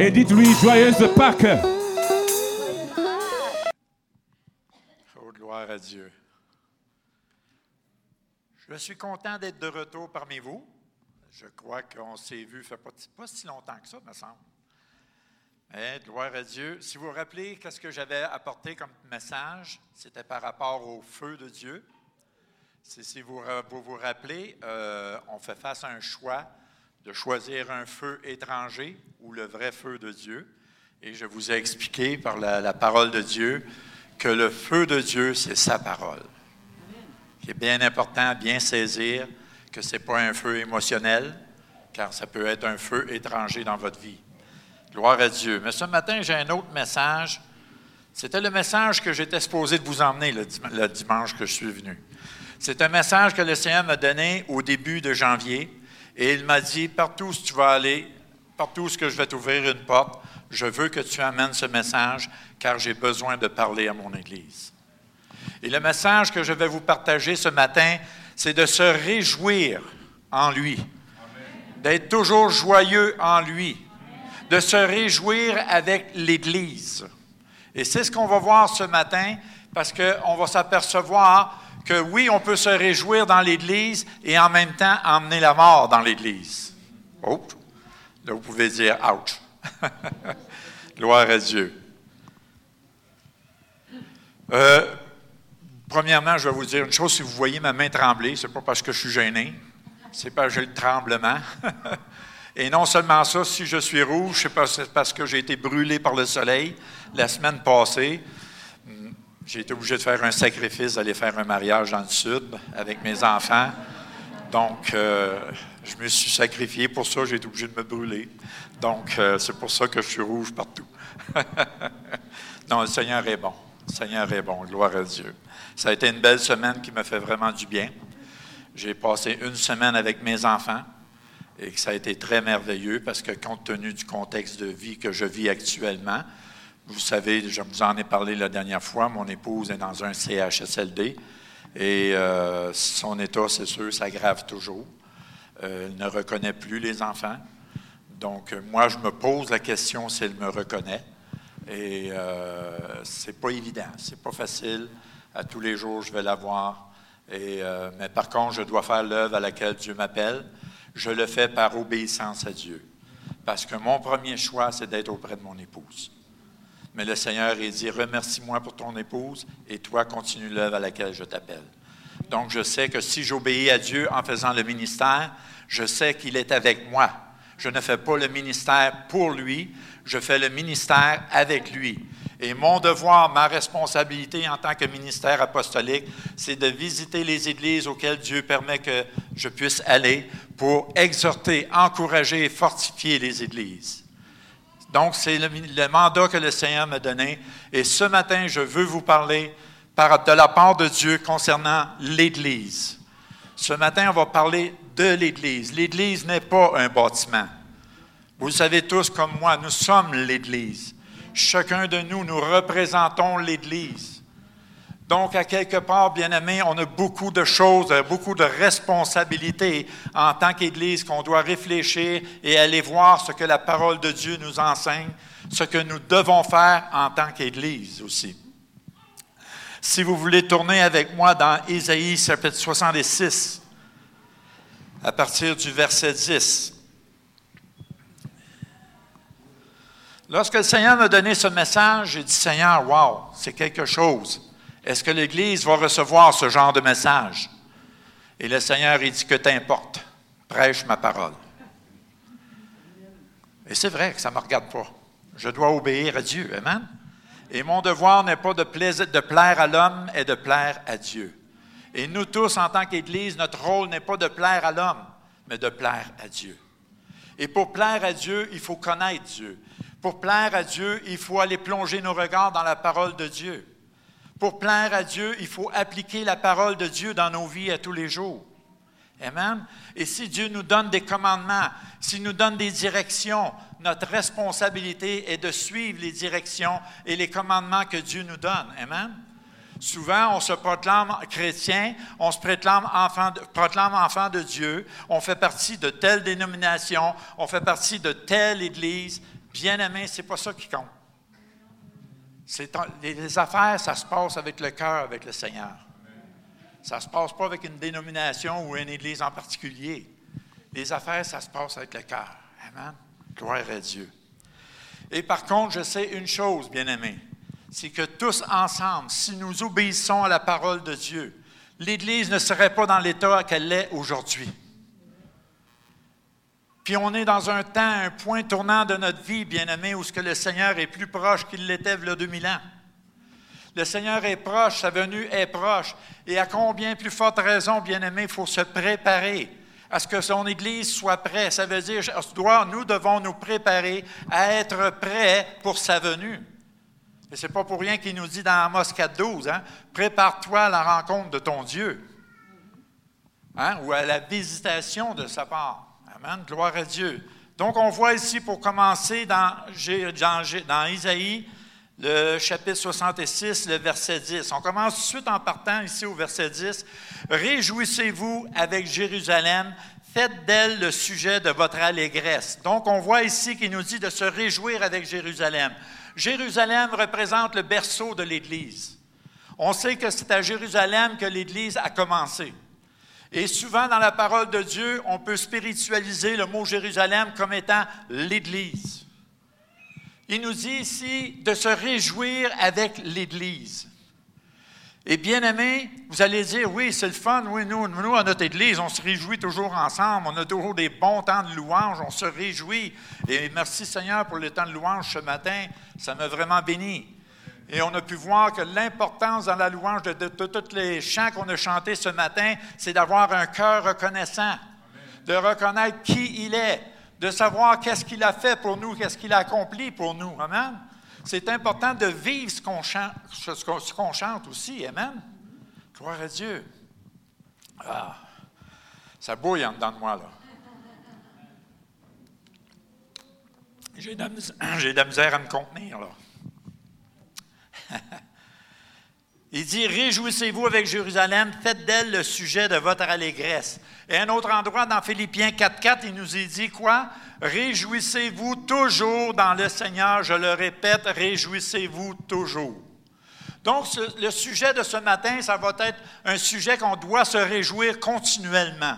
Et dites-lui joyeuse Pâques. Oh, gloire à Dieu. Je suis content d'être de retour parmi vous. Je crois qu'on s'est vu, fait pas, pas si longtemps que ça, me semble. Mais, gloire à Dieu. Si vous vous rappelez, qu'est-ce que j'avais apporté comme message? C'était par rapport au feu de Dieu. Si vous vous, vous rappelez, euh, on fait face à un choix de choisir un feu étranger ou le vrai feu de Dieu. Et je vous ai expliqué par la, parole de Dieu que le feu de Dieu, c'est sa parole. Il est bien important à bien saisir que ce n'est pas un feu émotionnel, car ça peut être un feu étranger dans votre vie. Gloire à Dieu. Mais ce matin, j'ai un autre message. C'était le message que j'étais supposé de vous emmener le, le dimanche que je suis venu. C'est un message que le Seigneur m'a donné au début de janvier. Et il m'a dit, partout où tu vas aller, partout où je vais t'ouvrir une porte, je veux que tu amènes ce message, car j'ai besoin de parler à mon Église. Et le message que je vais vous partager ce matin, c'est de se réjouir en lui, d'être toujours joyeux en lui, de se réjouir avec l'Église. Et c'est ce qu'on va voir ce matin, parce qu'on va s'apercevoir que oui, on peut se réjouir dans l'Église et en même temps emmener la mort dans l'Église. Oh, là vous pouvez dire ouch. Gloire à Dieu. Euh, premièrement, je vais vous dire une chose. Si vous voyez ma main trembler, ce n'est pas parce que je suis gêné, c'est parce que j'ai le tremblement. Et non seulement ça, si je suis rouge, c'est parce que j'ai été brûlé par le soleil la semaine passée. J'ai été obligé de faire un sacrifice, d'aller faire un mariage dans le sud avec mes enfants. Donc, euh, je me suis sacrifié pour ça, j'ai été obligé de me brûler. Donc, euh, c'est pour ça que je suis rouge partout. non, le Seigneur est bon. Le Seigneur est bon. Gloire à Dieu. Ça a été une belle semaine qui me fait vraiment du bien. J'ai passé une semaine avec mes enfants et ça a été très merveilleux parce que compte tenu du contexte de vie que je vis actuellement, vous savez, je vous en ai parlé la dernière fois, mon épouse est dans un CHSLD et euh, son état, c'est sûr, s'aggrave toujours. Euh, elle ne reconnaît plus les enfants. Donc, moi, je me pose la question si elle me reconnaît. Et euh, c'est pas évident, c'est pas facile. À tous les jours, je vais la voir. Euh, mais par contre, je dois faire l'œuvre à laquelle Dieu m'appelle. Je le fais par obéissance à Dieu. Parce que mon premier choix, c'est d'être auprès de mon épouse. Mais le Seigneur, il dit, remercie-moi pour ton épouse et toi, continue l'œuvre à laquelle je t'appelle. Donc, je sais que si j'obéis à Dieu en faisant le ministère, je sais qu'il est avec moi. Je ne fais pas le ministère pour lui, je fais le ministère avec lui. Et mon devoir, ma responsabilité en tant que ministère apostolique, c'est de visiter les églises auxquelles Dieu permet que je puisse aller pour exhorter, encourager et fortifier les églises. Donc, c'est le, mandat que le Seigneur m'a donné. Et ce matin, je veux vous parler par, de la part de Dieu concernant l'Église. Ce matin, on va parler de l'Église. L'Église n'est pas un bâtiment. Vous le savez tous comme moi, nous sommes l'Église. Chacun de nous, nous représentons l'Église. Donc, à quelque part, bien aimé, on a beaucoup de choses, beaucoup de responsabilités en tant qu'Église qu'on doit réfléchir et aller voir ce que la parole de Dieu nous enseigne, ce que nous devons faire en tant qu'Église aussi. Si vous voulez tourner avec moi dans Isaïe chapitre 66, à partir du verset 10. Lorsque le Seigneur m'a donné ce message, j'ai dit, Seigneur, wow, c'est quelque chose. Est-ce que l'Église va recevoir ce genre de message? Et le Seigneur, il dit que t'importe, prêche ma parole. Et c'est vrai que ça ne me regarde pas. Je dois obéir à Dieu. Amen? Et mon devoir n'est pas de, de plaire à l'homme et de plaire à Dieu. Et nous tous, en tant qu'Église, notre rôle n'est pas de plaire à l'homme, mais de plaire à Dieu. Et pour plaire à Dieu, il faut connaître Dieu. Pour plaire à Dieu, il faut aller plonger nos regards dans la parole de Dieu. Pour plaire à Dieu, il faut appliquer la parole de Dieu dans nos vies à tous les jours. Amen. Et si Dieu nous donne des commandements, s'il nous donne des directions, notre responsabilité est de suivre les directions et les commandements que Dieu nous donne. Amen. Souvent, on se proclame chrétien, on se proclame enfant, de, Dieu, on fait partie de telle dénomination, on fait partie de telle église, Bien-aimé, ce n'est pas ça qui compte. Les affaires, ça se passe avec le cœur, avec le Seigneur. Ça ne se passe pas avec une dénomination ou une église en particulier. Les affaires, ça se passe avec le cœur. Amen. Gloire à Dieu. Et par contre, je sais une chose, bien-aimés, c'est que tous ensemble, si nous obéissons à la parole de Dieu, l'Église ne serait pas dans l'état qu'elle est aujourd'hui. Puis on est dans un temps, un point tournant de notre vie, bien-aimés, où ce que le Seigneur est plus proche qu'il l'était il y a 2000 ans. Le Seigneur est proche, sa venue est proche. Et à combien plus forte raison, bien-aimés, il faut se préparer à ce que son Église soit prête. Ça veut dire, nous devons nous préparer à être prêts pour sa venue. Et ce n'est pas pour rien qu'il nous dit dans Amos 4.12, hein, prépare-toi à la rencontre de ton Dieu, hein, ou à la visitation de sa part. Amen, gloire à Dieu. Donc on voit ici, pour commencer, dans, dans, Isaïe, le chapitre 66, le verset 10. On commence tout de suite en partant ici au verset 10. Réjouissez-vous avec Jérusalem, faites d'elle le sujet de votre allégresse. Donc on voit ici qu'il nous dit de se réjouir avec Jérusalem. Jérusalem représente le berceau de l'Église. On sait que c'est à Jérusalem que l'Église a commencé. Et souvent dans la parole de Dieu, on peut spiritualiser le mot Jérusalem comme étant l'Église. Il nous dit ici de se réjouir avec l'Église. Et bien aimé, vous allez dire, oui, c'est le fun, oui, nous, nous, à notre Église, on se réjouit toujours ensemble, on a toujours des bons temps de louange, on se réjouit. Et merci Seigneur pour le temps de louange ce matin, ça m'a vraiment béni. Et on a pu voir que l'importance dans la louange de, tous les chants qu'on a chantés ce matin, c'est d'avoir un cœur reconnaissant, de reconnaître qui il est, de savoir qu'est-ce qu'il a fait pour nous, qu'est-ce qu'il a accompli pour nous. Amen. C'est important de vivre ce qu'on chante, aussi. Amen. Gloire à Dieu. Ah, ça bouille en dedans de moi, là. J'ai de, de, la misère à me contenir, là. Il dit, Réjouissez-vous avec Jérusalem, faites d'elle le sujet de votre allégresse. Et un autre endroit dans Philippiens 4.4, il nous est dit quoi? Réjouissez-vous toujours dans le Seigneur. Je le répète, réjouissez-vous toujours. Donc, le sujet de ce matin, ça va être un sujet qu'on doit se réjouir continuellement.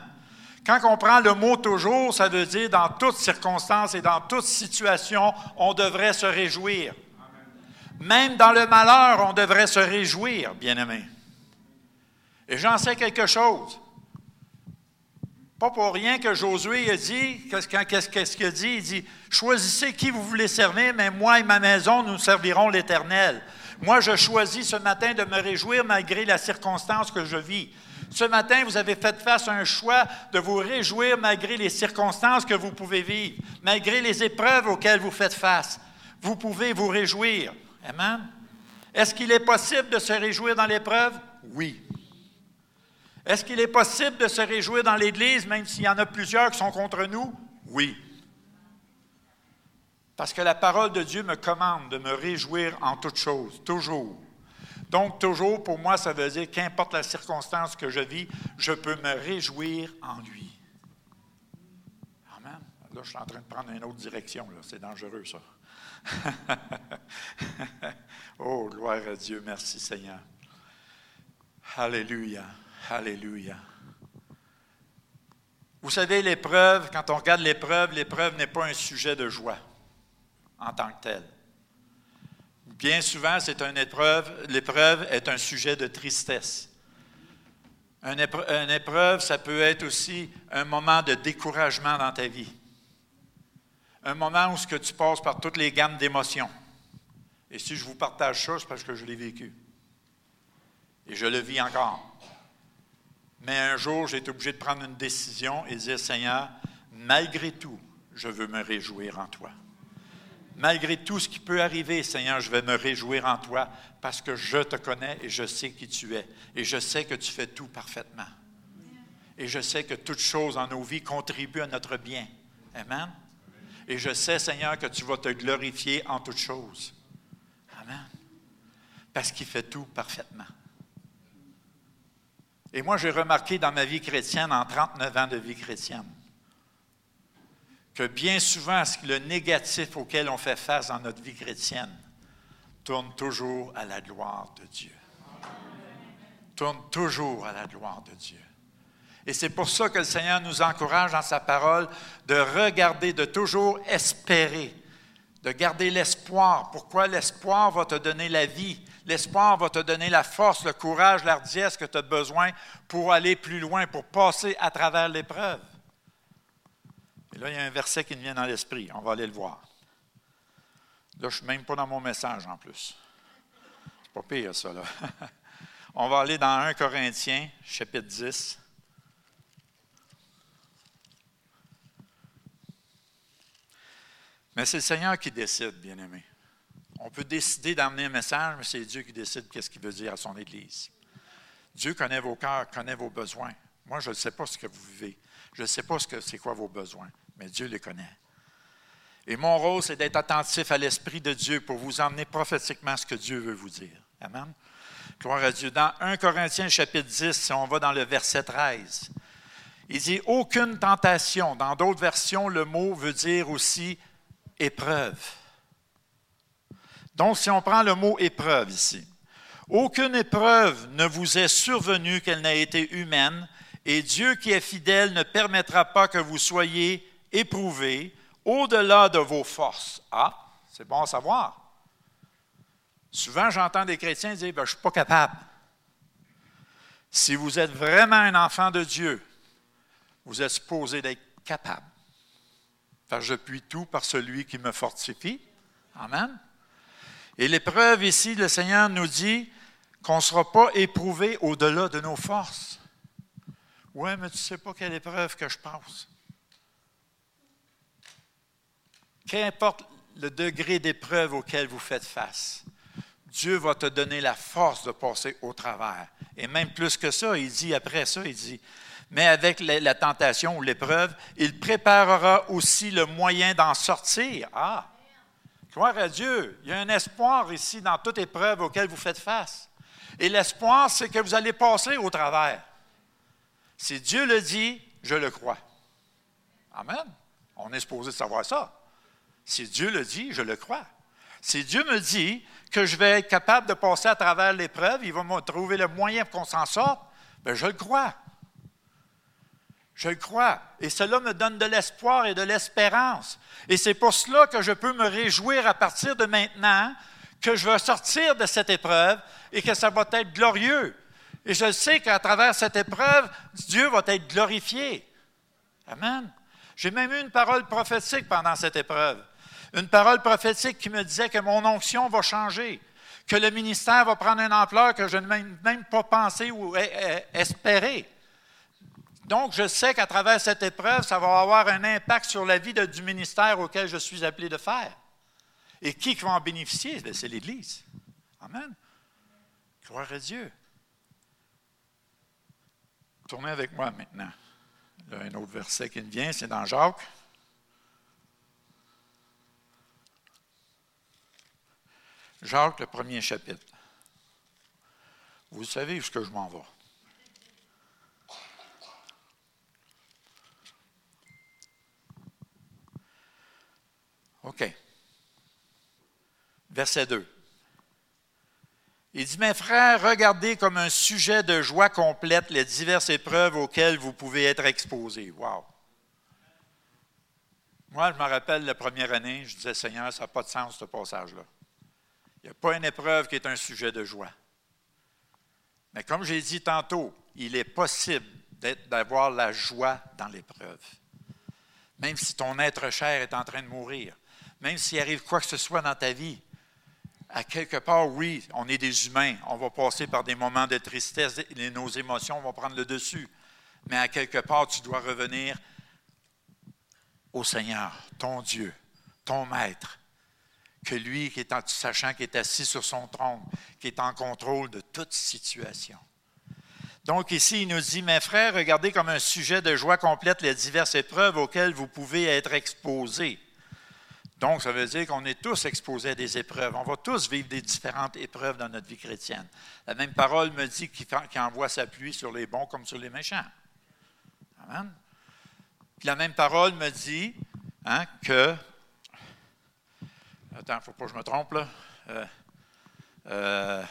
Quand on prend le mot toujours, ça veut dire dans toutes circonstances et dans toute situation, on devrait se réjouir. Même dans le malheur, on devrait se réjouir, bien-aimés. Et j'en sais quelque chose. Pas pour rien que Josué a dit, qu'est-ce qu'il dit? Il dit, choisissez qui vous voulez servir, mais moi et ma maison, nous servirons l'Éternel. Moi, je choisis ce matin de me réjouir malgré la circonstance que je vis. Ce matin, vous avez fait face à un choix de vous réjouir malgré les circonstances que vous pouvez vivre, malgré les épreuves auxquelles vous faites face. Vous pouvez vous réjouir. Amen. Est-ce qu'il est possible de se réjouir dans l'épreuve? Oui. Est-ce qu'il est possible de se réjouir dans l'Église, même s'il y en a plusieurs qui sont contre nous? Oui. Parce que la parole de Dieu me commande de me réjouir en toutes choses, toujours. Donc, toujours, pour moi, ça veut dire qu'importe la circonstance que je vis, je peux me réjouir en lui. Amen. Là, je suis en train de prendre une autre direction. C'est dangereux, ça. oh, gloire à Dieu. Merci Seigneur. Alléluia. Alléluia. Vous savez, l'épreuve, quand on regarde l'épreuve, l'épreuve n'est pas un sujet de joie en tant que tel. Bien souvent, c'est une épreuve, l'épreuve est un sujet de tristesse. Une une épreuve, ça peut être aussi un moment de découragement dans ta vie un moment où ce que tu passes par toutes les gammes d'émotions. Et si je vous partage ça, c'est parce que je l'ai vécu. Et je le vis encore. Mais un jour, j'ai été obligé de prendre une décision et dire, Seigneur, malgré tout, je veux me réjouir en toi. Malgré tout ce qui peut arriver, Seigneur, je vais me réjouir en toi parce que je te connais et je sais qui tu es. Et je sais que tu fais tout parfaitement. Et je sais que toute chose en nos vies contribue à notre bien. Amen. Et je sais, Seigneur, que tu vas te glorifier en toutes choses. Amen. Parce qu'il fait tout parfaitement. Et moi, j'ai remarqué dans ma vie chrétienne, en 39 ans de vie chrétienne, que bien souvent, le négatif auquel on fait face dans notre vie chrétienne tourne toujours à la gloire de Dieu. Tourne toujours à la gloire de Dieu. Et c'est pour ça que le Seigneur nous encourage dans sa parole de regarder, de toujours espérer, de garder l'espoir. Pourquoi l'espoir va te donner la vie? L'espoir va te donner la force, le courage, l'ardiesse que tu as besoin pour aller plus loin, pour passer à travers l'épreuve. Et là, il y a un verset qui me vient dans l'esprit. On va aller le voir. Là, je ne suis même pas dans mon message en plus. C'est pas pire, ça, là. On va aller dans 1 Corinthiens, chapitre 10. Mais c'est le Seigneur qui décide, bien-aimé. On peut décider d'amener un message, mais c'est Dieu qui décide qu'est-ce qu'il veut dire à son Église. Dieu connaît vos cœurs, connaît vos besoins. Moi, je ne sais pas ce que vous vivez. Je ne sais pas ce que c'est quoi vos besoins, mais Dieu les connaît. Et mon rôle, c'est d'être attentif à l'Esprit de Dieu pour vous emmener prophétiquement ce que Dieu veut vous dire. Amen. Gloire à Dieu. Dans 1 Corinthiens chapitre 10, si on va dans le verset 13, il dit aucune tentation. Dans d'autres versions, le mot veut dire aussi épreuve. Donc, si on prend le mot épreuve ici, aucune épreuve ne vous est survenue qu'elle n'a été humaine, et Dieu qui est fidèle ne permettra pas que vous soyez éprouvés au-delà de vos forces. Ah, c'est bon à savoir. Souvent, j'entends des chrétiens dire ben, Je ne suis pas capable. Si vous êtes vraiment un enfant de Dieu, vous êtes supposé d'être capable. Car je puis tout par celui qui me fortifie. Amen. Et l'épreuve ici, le Seigneur nous dit qu'on ne sera pas éprouvé au-delà de nos forces. Oui, mais tu ne sais pas quelle épreuve que je passe. Qu'importe le degré d'épreuve auquel vous faites face, Dieu va te donner la force de passer au travers. Et même plus que ça, il dit après ça, il dit, mais avec la, tentation ou l'épreuve, il préparera aussi le moyen d'en sortir. Ah, gloire à Dieu, il y a un espoir ici dans toute épreuve auquel vous faites face. Et l'espoir, c'est que vous allez passer au travers. Si Dieu le dit, je le crois. Amen. On est supposé savoir ça. Si Dieu le dit, je le crois. Si Dieu me dit que je vais être capable de passer à travers l'épreuve, il va me trouver le moyen pour qu'on s'en sorte, bien, je le crois. Je crois. Et cela me donne de l'espoir et de l'espérance. Et c'est pour cela que je peux me réjouir à partir de maintenant que je vais sortir de cette épreuve et que ça va être glorieux. Et je sais qu'à travers cette épreuve, Dieu va être glorifié. Amen. J'ai même eu une parole prophétique pendant cette épreuve. Une parole prophétique qui me disait que mon onction va changer, que le ministère va prendre une ampleur que je n'ai même pas pensé ou espéré. Donc, je sais qu'à travers cette épreuve, ça va avoir un impact sur la vie du ministère auquel je suis appelé de faire. Et qui va en bénéficier? Ben, c'est l'Église. Amen. Gloire à Dieu. Tournez avec moi maintenant. Il y a un autre verset qui me vient, c'est dans Jacques. Jacques, le premier chapitre. Vous savez où ce que je m'en vais. OK. Verset 2. Il dit, mes frères, regardez comme un sujet de joie complète les diverses épreuves auxquelles vous pouvez être exposés. Wow! Moi, je me rappelle la première année, je disais, Seigneur, ça n'a pas de sens ce passage-là. Il n'y a pas une épreuve qui est un sujet de joie. Mais comme j'ai dit tantôt, il est possible d'avoir la joie dans l'épreuve. Même si ton être cher est en train de mourir, même s'il arrive quoi que ce soit dans ta vie, à quelque part, oui, on est des humains, on va passer par des moments de tristesse et nos émotions vont prendre le dessus. Mais à quelque part, tu dois revenir au Seigneur, ton Dieu, ton Maître, que lui, qui est en, sachant qu'il est assis sur son trône, qui est en contrôle de toute situation. Donc ici, il nous dit, mes frères, regardez comme un sujet de joie complète les diverses épreuves auxquelles vous pouvez être exposés. Donc, ça veut dire qu'on est tous exposés à des épreuves. On va tous vivre des différentes épreuves dans notre vie chrétienne. La même parole me dit qu'il envoie sa pluie sur les bons comme sur les méchants. Amen. Puis la même parole me dit hein, que. Attends, il ne faut pas que je me trompe là. Euh, euh,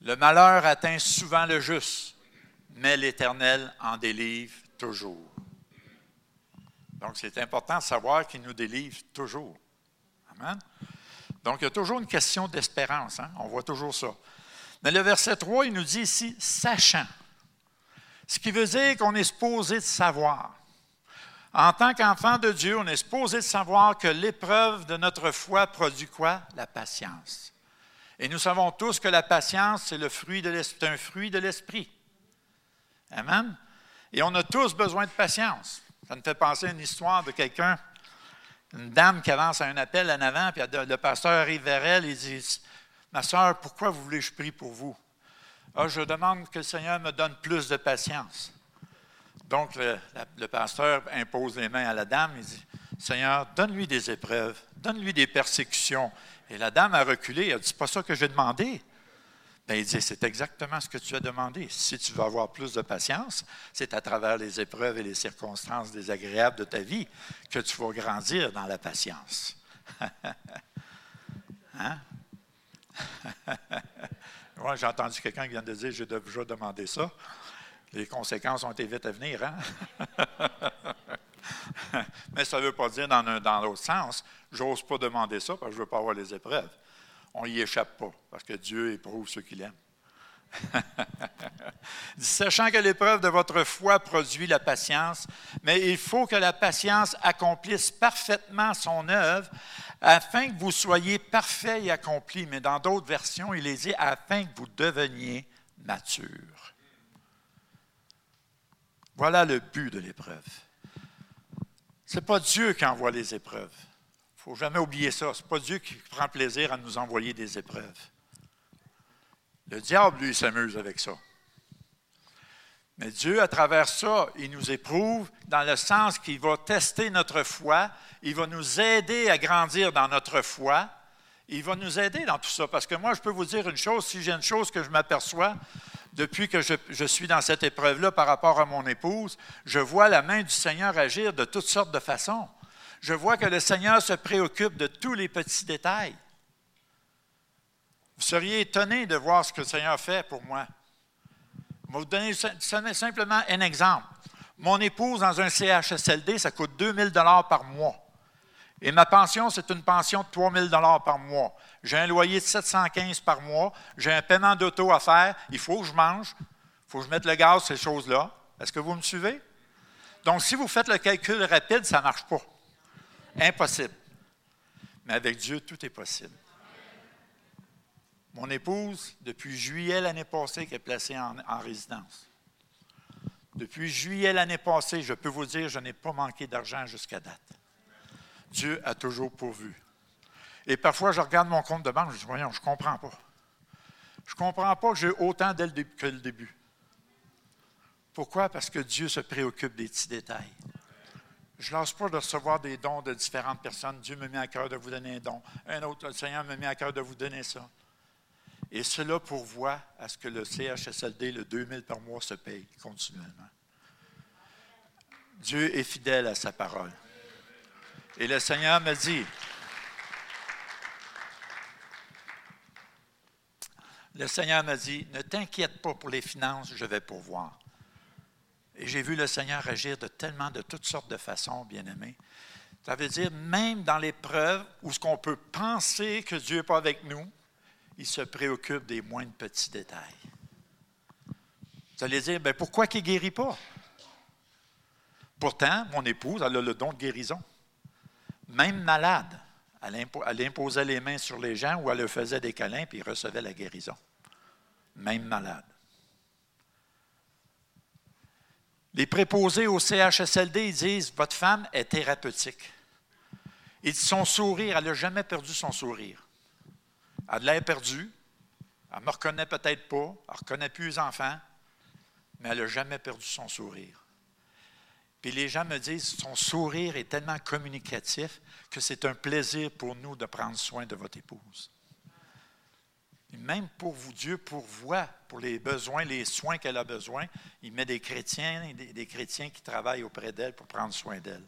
le malheur atteint souvent le juste, mais l'Éternel en délivre toujours. Donc, c'est important de savoir qu'il nous délivre toujours. Amen. Donc, il y a toujours une question d'espérance. Hein? On voit toujours ça. Mais le verset 3, il nous dit ici, sachant. Ce qui veut dire qu'on est supposé de savoir. En tant qu'enfant de Dieu, on est supposé de savoir que l'épreuve de notre foi produit quoi? La patience. Et nous savons tous que la patience, c'est le un fruit de l'esprit. Amen. Et on a tous besoin de patience. Ça me fait penser à une histoire de quelqu'un, une dame qui avance à un appel en avant, puis le pasteur arrive vers elle et dit Ma soeur, pourquoi vous voulez que je prie pour vous? Ah, Je demande que le Seigneur me donne plus de patience. Donc, le, pasteur impose les mains à la dame et dit Seigneur, donne-lui des épreuves, donne-lui des persécutions, et la dame a reculé, elle a dit, c'est pas ça que j'ai demandé. Ben, il dit, c'est exactement ce que tu as demandé. Si tu veux avoir plus de patience, c'est à travers les épreuves et les circonstances désagréables de ta vie que tu vas grandir dans la patience. hein? j'ai entendu quelqu'un qui vient de dire, j'ai déjà demandé ça. Les conséquences ont été vite à venir. Hein? Mais ça ne veut pas dire dans, dans l'autre sens, j'ose pas demander ça parce que je ne veux pas avoir les épreuves. On n'y échappe pas parce que Dieu éprouve ceux qu'il aime. Sachant que l'épreuve de votre foi produit la patience, mais il faut que la patience accomplisse parfaitement son œuvre afin que vous soyez parfait et accompli. Mais dans d'autres versions, il est dit afin que vous deveniez mature. Voilà le but de l'épreuve. Ce n'est pas Dieu qui envoie les épreuves. Ne faut jamais oublier ça. Ce n'est pas Dieu qui prend plaisir à nous envoyer des épreuves. Le diable, lui, s'amuse avec ça. Mais Dieu, à travers ça, il nous éprouve dans le sens qu'il va tester notre foi, il va nous aider à grandir dans notre foi, il va nous aider dans tout ça. Parce que moi, je peux vous dire une chose, si j'ai une chose que je m'aperçois, depuis que je, suis dans cette épreuve-là par rapport à mon épouse, je vois la main du Seigneur agir de toutes sortes de façons. Je vois que le Seigneur se préoccupe de tous les petits détails. Vous seriez étonné de voir ce que le Seigneur fait pour moi. Je vais vous donner simplement un exemple. Mon épouse dans un CHSLD, ça coûte 2000 dollars par mois. Et ma pension, c'est une pension de 3 000 par mois. J'ai un loyer de 715 par mois. J'ai un paiement d'auto à faire. Il faut que je mange. Il faut que je mette le gaz, ces choses-là. Est-ce que vous me suivez? Donc, si vous faites le calcul rapide, ça ne marche pas. Impossible. Mais avec Dieu, tout est possible. Mon épouse, depuis juillet l'année passée, qui est placée en, en résidence. Depuis juillet l'année passée, je peux vous dire, je n'ai pas manqué d'argent jusqu'à date. Dieu a toujours pourvu. Et parfois, je regarde mon compte de banque, je dis, voyons, je ne comprends pas. Je ne comprends pas que j'ai autant dès que le début. Pourquoi? Parce que Dieu se préoccupe des petits détails. Je ne lâche pas de recevoir des dons de différentes personnes. Dieu me met à cœur de vous donner un don. Un autre, le Seigneur me met à cœur de vous donner ça. Et cela pourvoit à ce que le CHSLD, le 2000 par mois, se paye continuellement. Dieu est fidèle à sa parole. Et le Seigneur me dit, le Seigneur me dit, ne t'inquiète pas pour les finances, je vais pourvoir. Et j'ai vu le Seigneur agir de tellement, de toutes sortes de façons, bien-aimés. Ça veut dire, même dans l'épreuve où ce qu'on peut penser que Dieu n'est pas avec nous, il se préoccupe des moindres petits détails. Vous allez dire, ben pourquoi qu'il ne guérit pas? Pourtant, mon épouse, elle a le don de guérison même malade, elle, imposait les mains sur les gens ou elle leur faisait des câlins puis ils recevaient la guérison. Même malade. Les préposés au CHSLD, ils disent Votre femme est thérapeutique. Et son sourire, elle n'a jamais perdu son sourire. Elle l'a perdu. Elle ne me reconnaît peut-être pas. Elle ne reconnaît plus les enfants. Mais elle n'a jamais perdu son sourire. Puis les gens me disent, son sourire est tellement communicatif que c'est un plaisir pour nous de prendre soin de votre épouse. Même pour vous, Dieu pourvoit pour les besoins, les soins qu'elle a besoin. Il met des chrétiens, des, des chrétiens qui travaillent auprès d'elle pour prendre soin d'elle.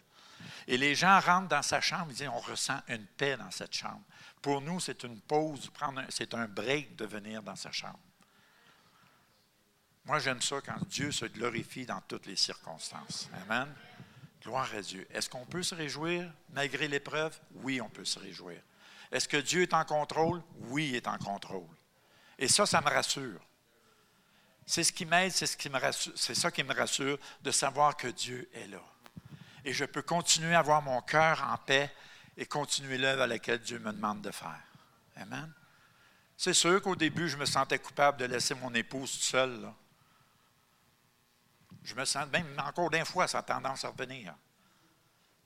Et les gens rentrent dans sa chambre, ils disent, on ressent une paix dans cette chambre. Pour nous, c'est une pause, c'est un break de venir dans sa chambre. Moi, j'aime ça quand Dieu se glorifie dans toutes les circonstances. Amen. Gloire à Dieu. Est-ce qu'on peut se réjouir malgré l'épreuve? Oui, on peut se réjouir. Est-ce que Dieu est en contrôle? Oui, il est en contrôle. Et ça, ça me rassure. C'est ce qui m'aide, c'est ce qui me rassure, c'est ça qui me rassure de savoir que Dieu est là. Et je peux continuer à avoir mon cœur en paix et continuer l'œuvre à laquelle Dieu me demande de faire. Amen. C'est sûr qu'au début, je me sentais coupable de laisser mon épouse seule. Je me sens, même encore d'un fois, ça a tendance à revenir.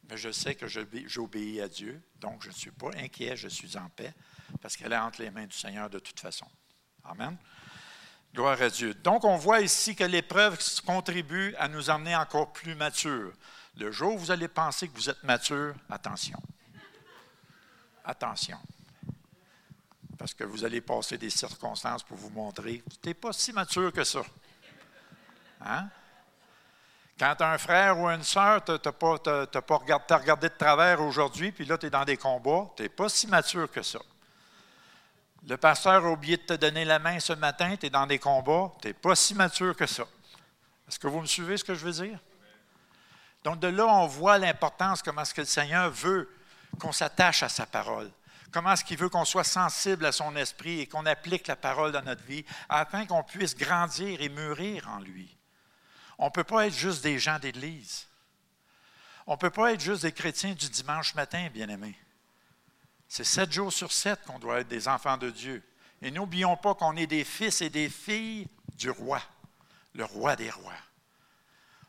Mais je sais que j'obéis à Dieu, donc je ne suis pas inquiet, je suis en paix, parce qu'elle est entre les mains du Seigneur de toute façon. Amen. Gloire à Dieu. Donc, on voit ici que l'épreuve contribue à nous emmener encore plus matures. Le jour où vous allez penser que vous êtes mature, attention. Attention. Parce que vous allez passer des circonstances pour vous montrer que tu n'es pas si mature que ça. Hein? Quand un frère ou une sœur, tu n'as pas, regardé, regardé de travers aujourd'hui, puis là, tu es dans des combats, tu pas si mature que ça. Le pasteur a oublié de te donner la main ce matin, tu es dans des combats, tu n'es pas si mature que ça. Est-ce que vous me suivez ce que je veux dire? Donc de là, on voit l'importance, comment est-ce que le Seigneur veut qu'on s'attache à sa parole. Comment est-ce qu'il veut qu'on soit sensible à son esprit et qu'on applique la parole dans notre vie afin qu'on puisse grandir et mûrir en lui. On ne peut pas être juste des gens d'église. On ne peut pas être juste des chrétiens du dimanche matin, bien-aimés. C'est sept jours sur sept qu'on doit être des enfants de Dieu. Et n'oublions pas qu'on est des fils et des filles du roi, le roi des rois.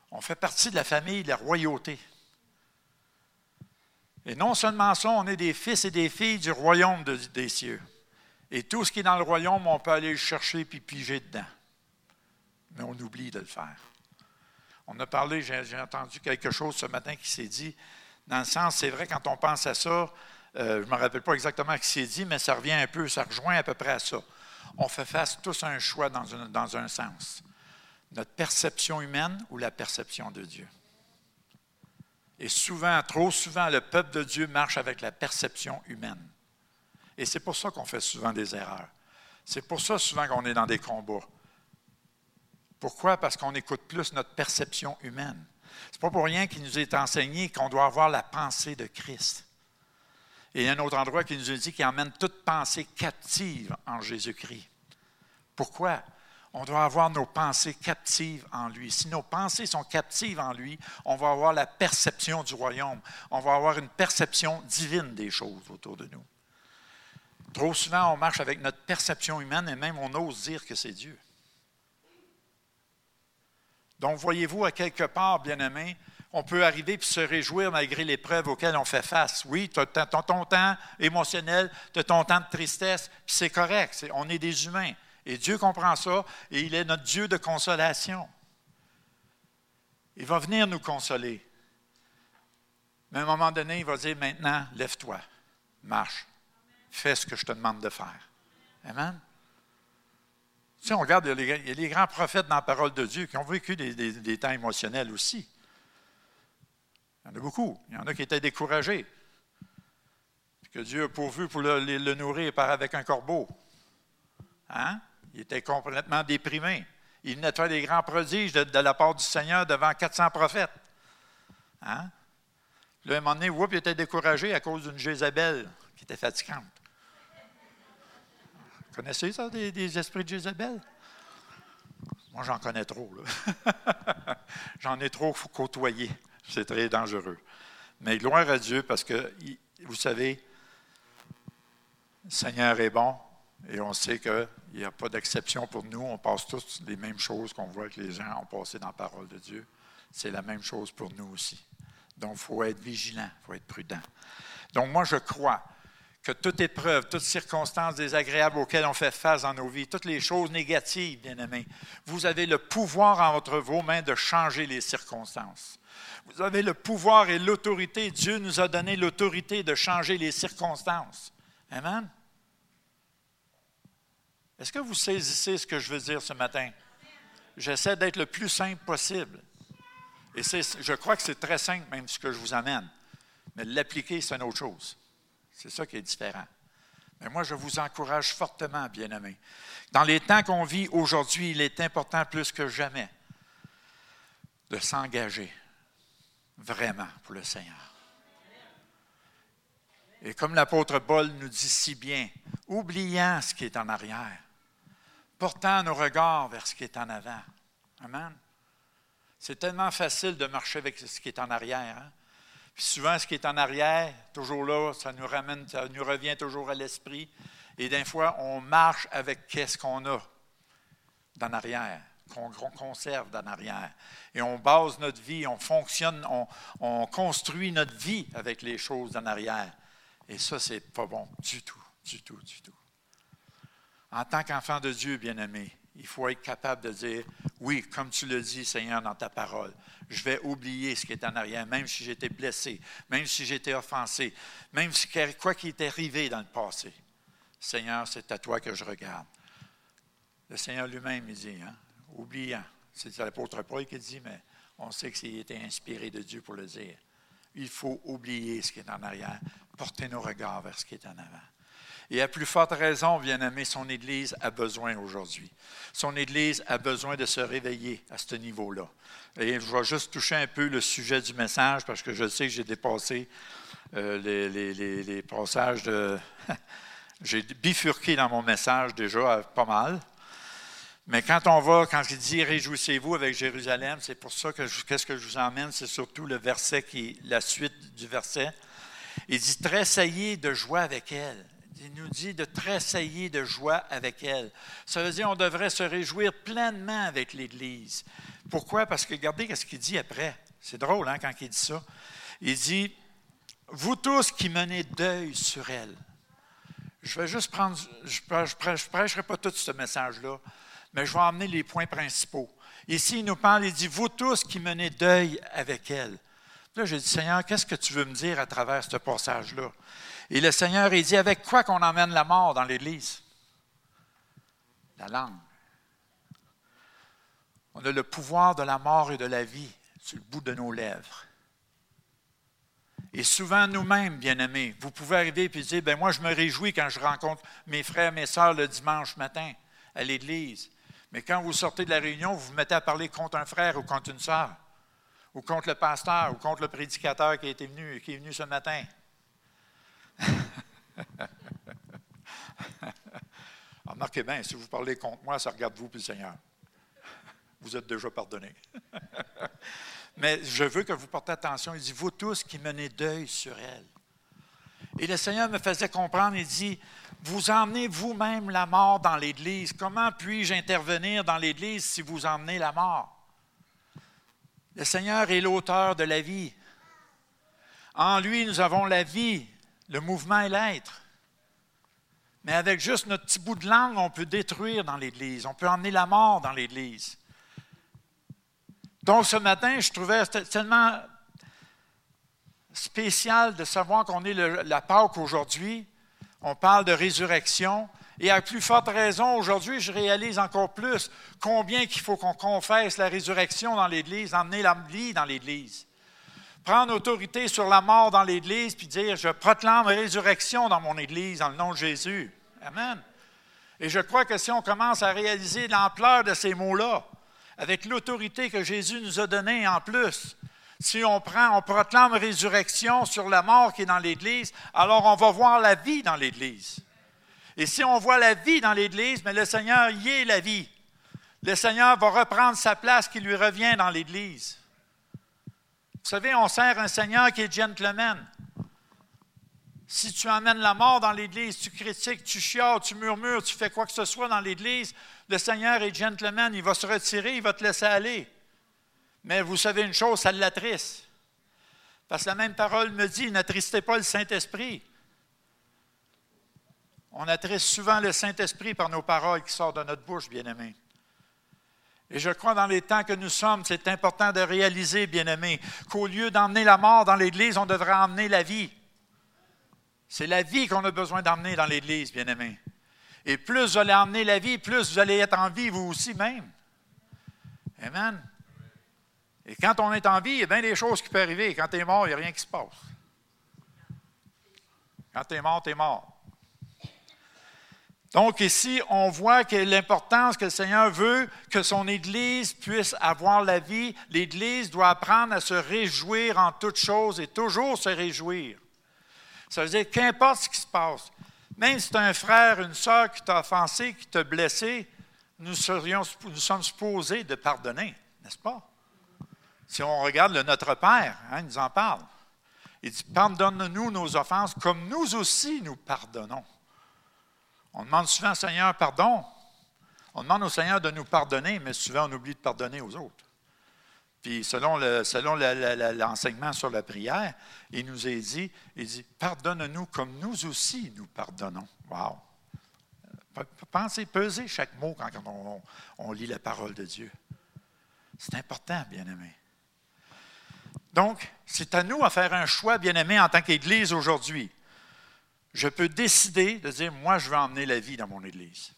On fait partie de la famille de la royauté. Et non seulement ça, on est des fils et des filles du royaume des cieux. Et tout ce qui est dans le royaume, on peut aller le chercher puis piger dedans. Mais on oublie de le faire. On a parlé, j'ai entendu quelque chose ce matin qui s'est dit, dans le sens, c'est vrai, quand on pense à ça, euh, je ne me rappelle pas exactement ce qui s'est dit, mais ça revient un peu, ça rejoint à peu près à ça. On fait face tous à un choix dans, dans un sens. Notre perception humaine ou la perception de Dieu. Et souvent, trop souvent, le peuple de Dieu marche avec la perception humaine. Et c'est pour ça qu'on fait souvent des erreurs. C'est pour ça souvent qu'on est dans des combats. Pourquoi? Parce qu'on écoute plus notre perception humaine. Ce n'est pas pour rien qu'il nous est enseigné qu'on doit avoir la pensée de Christ. Et un autre endroit qui nous a dit qu'il emmène toute pensée captive en Jésus-Christ. Pourquoi? On doit avoir nos pensées captives en lui. Si nos pensées sont captives en lui, on va avoir la perception du royaume. On va avoir une perception divine des choses autour de nous. Trop souvent, on marche avec notre perception humaine et même on ose dire que c'est Dieu. Donc, voyez-vous, à quelque part, bien-aimé, on peut arriver et se réjouir malgré l'épreuve auxquelles on fait face. Oui, tu as ton temps émotionnel, tu as ton temps de tristesse, c'est correct, on est des humains. Et Dieu comprend ça, et il est notre Dieu de consolation. Il va venir nous consoler. Mais à un moment donné, il va dire, maintenant, lève-toi, marche, fais ce que je te demande de faire. Amen. Si on regarde, il y, a les, grands prophètes dans la parole de Dieu qui ont vécu des, temps émotionnels aussi. Il y en a beaucoup. Il y en a qui étaient découragés. que Dieu a pourvu pour le, nourrir par avec un corbeau. Hein? Il était complètement déprimé. Il venait de faire des grands prodiges de, la part du Seigneur devant 400 prophètes. Hein? Là, à un moment donné, il était découragé à cause d'une Jézabel qui était fatigante. Connaissez ça, des, esprits de Jézabel? Moi, j'en connais trop. j'en ai trop côtoyé. C'est très dangereux. Mais gloire à Dieu parce que, vous savez, le Seigneur est bon et on sait qu'il n'y a pas d'exception pour nous. On passe tous les mêmes choses qu'on voit que les gens ont passé dans la parole de Dieu. C'est la même chose pour nous aussi. Donc, il faut être vigilant, il faut être prudent. Donc, moi, je crois que toute épreuve, toute circonstance désagréable auxquelles on fait face dans nos vies, toutes les choses négatives, bien-aimés, vous avez le pouvoir entre vos mains de changer les circonstances. Vous avez le pouvoir et l'autorité. Dieu nous a donné l'autorité de changer les circonstances. Amen. Est-ce que vous saisissez ce que je veux dire ce matin? J'essaie d'être le plus simple possible. Et je crois que c'est très simple même ce que je vous amène. Mais l'appliquer, c'est une autre chose. C'est ça qui est différent. Mais moi, je vous encourage fortement, bien-aimés. Dans les temps qu'on vit aujourd'hui, il est important plus que jamais de s'engager vraiment pour le Seigneur. Et comme l'apôtre Paul nous dit si bien, oubliant ce qui est en arrière, portant nos regards vers ce qui est en avant. Amen. C'est tellement facile de marcher avec ce qui est en arrière. Hein. Puis souvent, ce qui est en arrière, toujours là, ça nous ramène, ça nous revient toujours à l'esprit. Et des fois, on marche avec qu'est-ce qu'on a d'en arrière, qu'on conserve d'en arrière. Et on base notre vie, on fonctionne, on, on construit notre vie avec les choses d'en arrière. Et ça, c'est pas bon du tout, du tout, du tout. En tant qu'enfant de Dieu, bien-aimé, il faut être capable de dire, oui, comme tu le dis, Seigneur, dans ta parole, je vais oublier ce qui est en arrière, même si j'étais blessé, même si j'étais offensé, même si quoi qui est arrivé dans le passé. Seigneur, c'est à toi que je regarde. Le Seigneur lui-même, il dit, hein, oubliant. C'est l'apôtre Paul qui dit, mais on sait qu'il était inspiré de Dieu pour le dire. Il faut oublier ce qui est en arrière, porter nos regards vers ce qui est en avant. Et à plus forte raison, bien-aimé, son Église a besoin aujourd'hui. Son Église a besoin de se réveiller à ce niveau-là. Et je vais juste toucher un peu le sujet du message parce que je sais que j'ai dépassé euh, les, passages de. j'ai bifurqué dans mon message déjà pas mal. Mais quand on va, quand il dit Réjouissez-vous avec Jérusalem, c'est pour ça que qu'est-ce que je vous emmène, c'est surtout le verset qui la suite du verset. Il dit Tressaillez de joie avec elle il nous dit de tressailler de joie avec elle. Ça veut dire qu'on devrait se réjouir pleinement avec l'Église. Pourquoi? Parce que regardez ce qu'il dit après. C'est drôle hein, quand il dit ça. Il dit, vous tous qui menez deuil sur elle. Je vais juste prendre, je ne prêcherai pas tout ce message-là, mais je vais emmener les points principaux. Ici, il nous parle, il dit, vous tous qui menez deuil avec elle. Là, j'ai dit, Seigneur, qu'est-ce que tu veux me dire à travers ce passage-là? Et le Seigneur, il dit, avec quoi qu'on emmène la mort dans l'Église? La langue. On a le pouvoir de la mort et de la vie sur le bout de nos lèvres. Et souvent, nous-mêmes, bien-aimés, vous pouvez arriver et dire, ben moi, je me réjouis quand je rencontre mes frères, mes sœurs le dimanche matin à l'Église. Mais quand vous sortez de la réunion, vous vous mettez à parler contre un frère ou contre une sœur, ou contre le pasteur, ou contre le prédicateur qui, est venu, qui est venu ce matin. Remarquez bien, si vous parlez contre moi, ça regarde vous puis le Seigneur. Vous êtes déjà pardonné. Mais je veux que vous portez attention. Il dit, vous tous qui menez deuil sur elle. Et le Seigneur me faisait comprendre, il dit, vous emmenez vous-même la mort dans l'Église. Comment puis-je intervenir dans l'Église si vous emmenez la mort? Le Seigneur est l'auteur de la vie. En lui, nous avons la vie le mouvement et l'être. Mais avec juste notre petit bout de langue, on peut détruire dans l'Église, on peut emmener la mort dans l'Église. Donc ce matin, je trouvais tellement spécial de savoir qu'on est la Pâque aujourd'hui. On parle de résurrection. Et à plus forte raison, aujourd'hui, je réalise encore plus combien qu'il faut qu'on confesse la résurrection dans l'Église, emmener la vie dans l'Église prendre autorité sur la mort dans l'Église, puis dire, je proclame résurrection dans mon Église dans le nom de Jésus. Amen. Et je crois que si on commence à réaliser l'ampleur de ces mots-là, avec l'autorité que Jésus nous a donnée en plus, si on prend, on proclame résurrection sur la mort qui est dans l'Église, alors on va voir la vie dans l'Église. Et si on voit la vie dans l'Église, mais le Seigneur y est la vie. Le Seigneur va reprendre sa place qui lui revient dans l'Église. Vous savez, on sert un Seigneur qui est gentleman. Si tu emmènes la mort dans l'Église, tu critiques, tu chiales, tu murmures, tu fais quoi que ce soit dans l'Église, le Seigneur est gentleman, il va se retirer, il va te laisser aller. Mais vous savez une chose, ça l'attriste. Parce que la même parole me dit, n'attristez pas le Saint-Esprit. On attriste souvent le Saint-Esprit par nos paroles qui sortent de notre bouche, bien-aimés. Et je crois dans les temps que nous sommes, c'est important de réaliser, bien-aimés, qu'au lieu d'emmener la mort dans l'Église, on devrait emmener la vie. C'est la vie qu'on a besoin d'emmener dans l'Église, bien-aimés. Et plus vous allez emmener la vie, plus vous allez être en vie vous aussi même. Amen. Et quand on est en vie, il y a bien des choses qui peuvent arriver. Quand tu es mort, il n'y a rien qui se passe. Quand tu es mort, tu es mort. Donc ici, on voit que l'importance que le Seigneur veut que son Église puisse avoir la vie, l'Église doit apprendre à se réjouir en toutes choses et toujours se réjouir. Ça veut dire qu'importe ce qui se passe, même si c'est un frère, une sœur qui t'a offensé, qui t'a blessé, nous, serions, nous sommes supposés de pardonner, n'est-ce pas? Si on regarde le Notre Père, hein, il nous en parle. Il dit, pardonne-nous nos offenses comme nous aussi nous pardonnons. On demande souvent au Seigneur pardon. On demande au Seigneur de nous pardonner, mais souvent on oublie de pardonner aux autres. Puis selon, l'enseignement sur la prière, il nous a dit, il dit, pardonne-nous comme nous aussi nous pardonnons. Wow! Pensez, pesez chaque mot quand on lit la parole de Dieu. C'est important, bien-aimé. Donc, c'est à nous à faire un choix, bien-aimé, en tant qu'Église aujourd'hui je peux décider de dire, moi, je veux emmener la vie dans mon Église.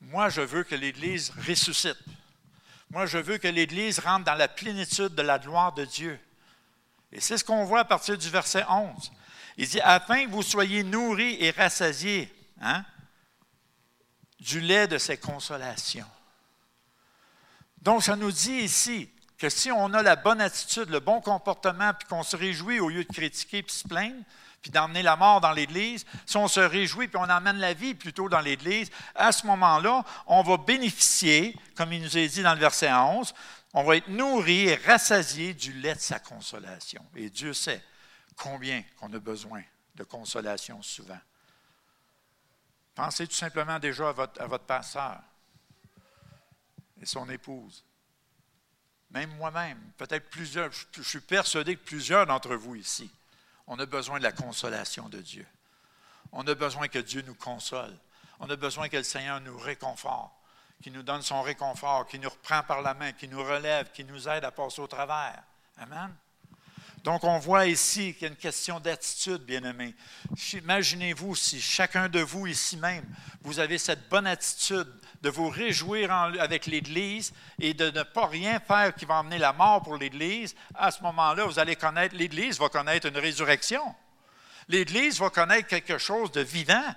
Moi, je veux que l'Église ressuscite. Moi, je veux que l'Église rentre dans la plénitude de la gloire de Dieu. Et c'est ce qu'on voit à partir du verset 11. Il dit, afin que vous soyez nourris et rassasiés hein, du lait de ses consolations. Donc, ça nous dit ici que si on a la bonne attitude, le bon comportement, puis qu'on se réjouit au lieu de critiquer et se plaindre, puis d'emmener la mort dans l'Église, si on se réjouit puis on emmène la vie plutôt dans l'Église, à ce moment-là, on va bénéficier, comme il nous est dit dans le verset 11, on va être nourri et rassasié du lait de sa consolation. Et Dieu sait combien qu'on a besoin de consolation souvent. Pensez tout simplement déjà à votre, à votre pasteur et son épouse. Même moi-même, peut-être plusieurs, je suis persuadé que plusieurs d'entre vous ici on a besoin de la consolation de Dieu. On a besoin que Dieu nous console. On a besoin que le Seigneur nous réconforte, qu'il nous donne son réconfort, qu'il nous reprend par la main, qu'il nous relève, qu'il nous aide à passer au travers. Amen. Donc, on voit ici qu'il y a une question d'attitude, bien-aimés. Imaginez-vous si chacun de vous ici même, vous avez cette bonne attitude de vous réjouir avec l'Église et de ne pas rien faire qui va emmener la mort pour l'Église. À ce moment-là, vous allez connaître, l'Église va connaître une résurrection. L'Église va connaître quelque chose de vivant.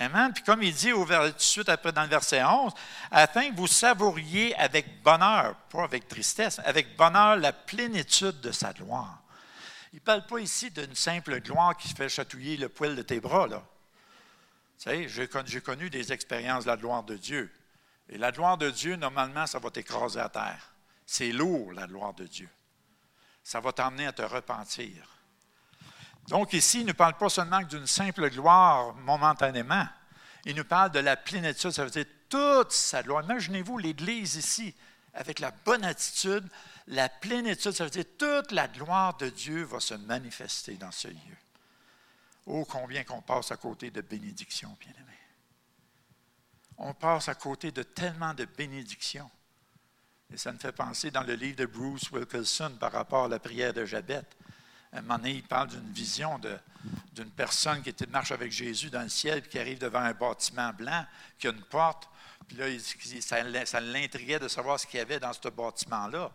Amen. Puis comme il dit au, tout de suite après dans le verset 11, afin que vous savouriez avec bonheur, pas avec tristesse, avec bonheur la plénitude de sa gloire. Il ne parle pas ici d'une simple gloire qui fait chatouiller le poil de tes bras. Là. Vous savez, j'ai connu des expériences de la gloire de Dieu. Et la gloire de Dieu, normalement, ça va t'écraser à terre. C'est lourd, la gloire de Dieu. Ça va t'emmener à te repentir. Donc ici, il ne parle pas seulement d'une simple gloire momentanément. Il nous parle de la plénitude, ça veut dire toute sa gloire. Imaginez-vous l'Église ici, avec la bonne attitude, la plénitude, ça veut dire toute la gloire de Dieu va se manifester dans ce lieu. Oh, combien qu'on passe à côté de bénédictions, bien-aimés. On passe à côté de tellement de bénédictions. Et ça me fait penser dans le livre de Bruce Wilkinson par rapport à la prière de Jabet un moment donné, il parle d'une vision d'une personne qui était marche avec Jésus dans le ciel, puis qui arrive devant un bâtiment blanc, qui a une porte. Puis là, ça, l'intriguait de savoir ce qu'il y avait dans ce bâtiment-là.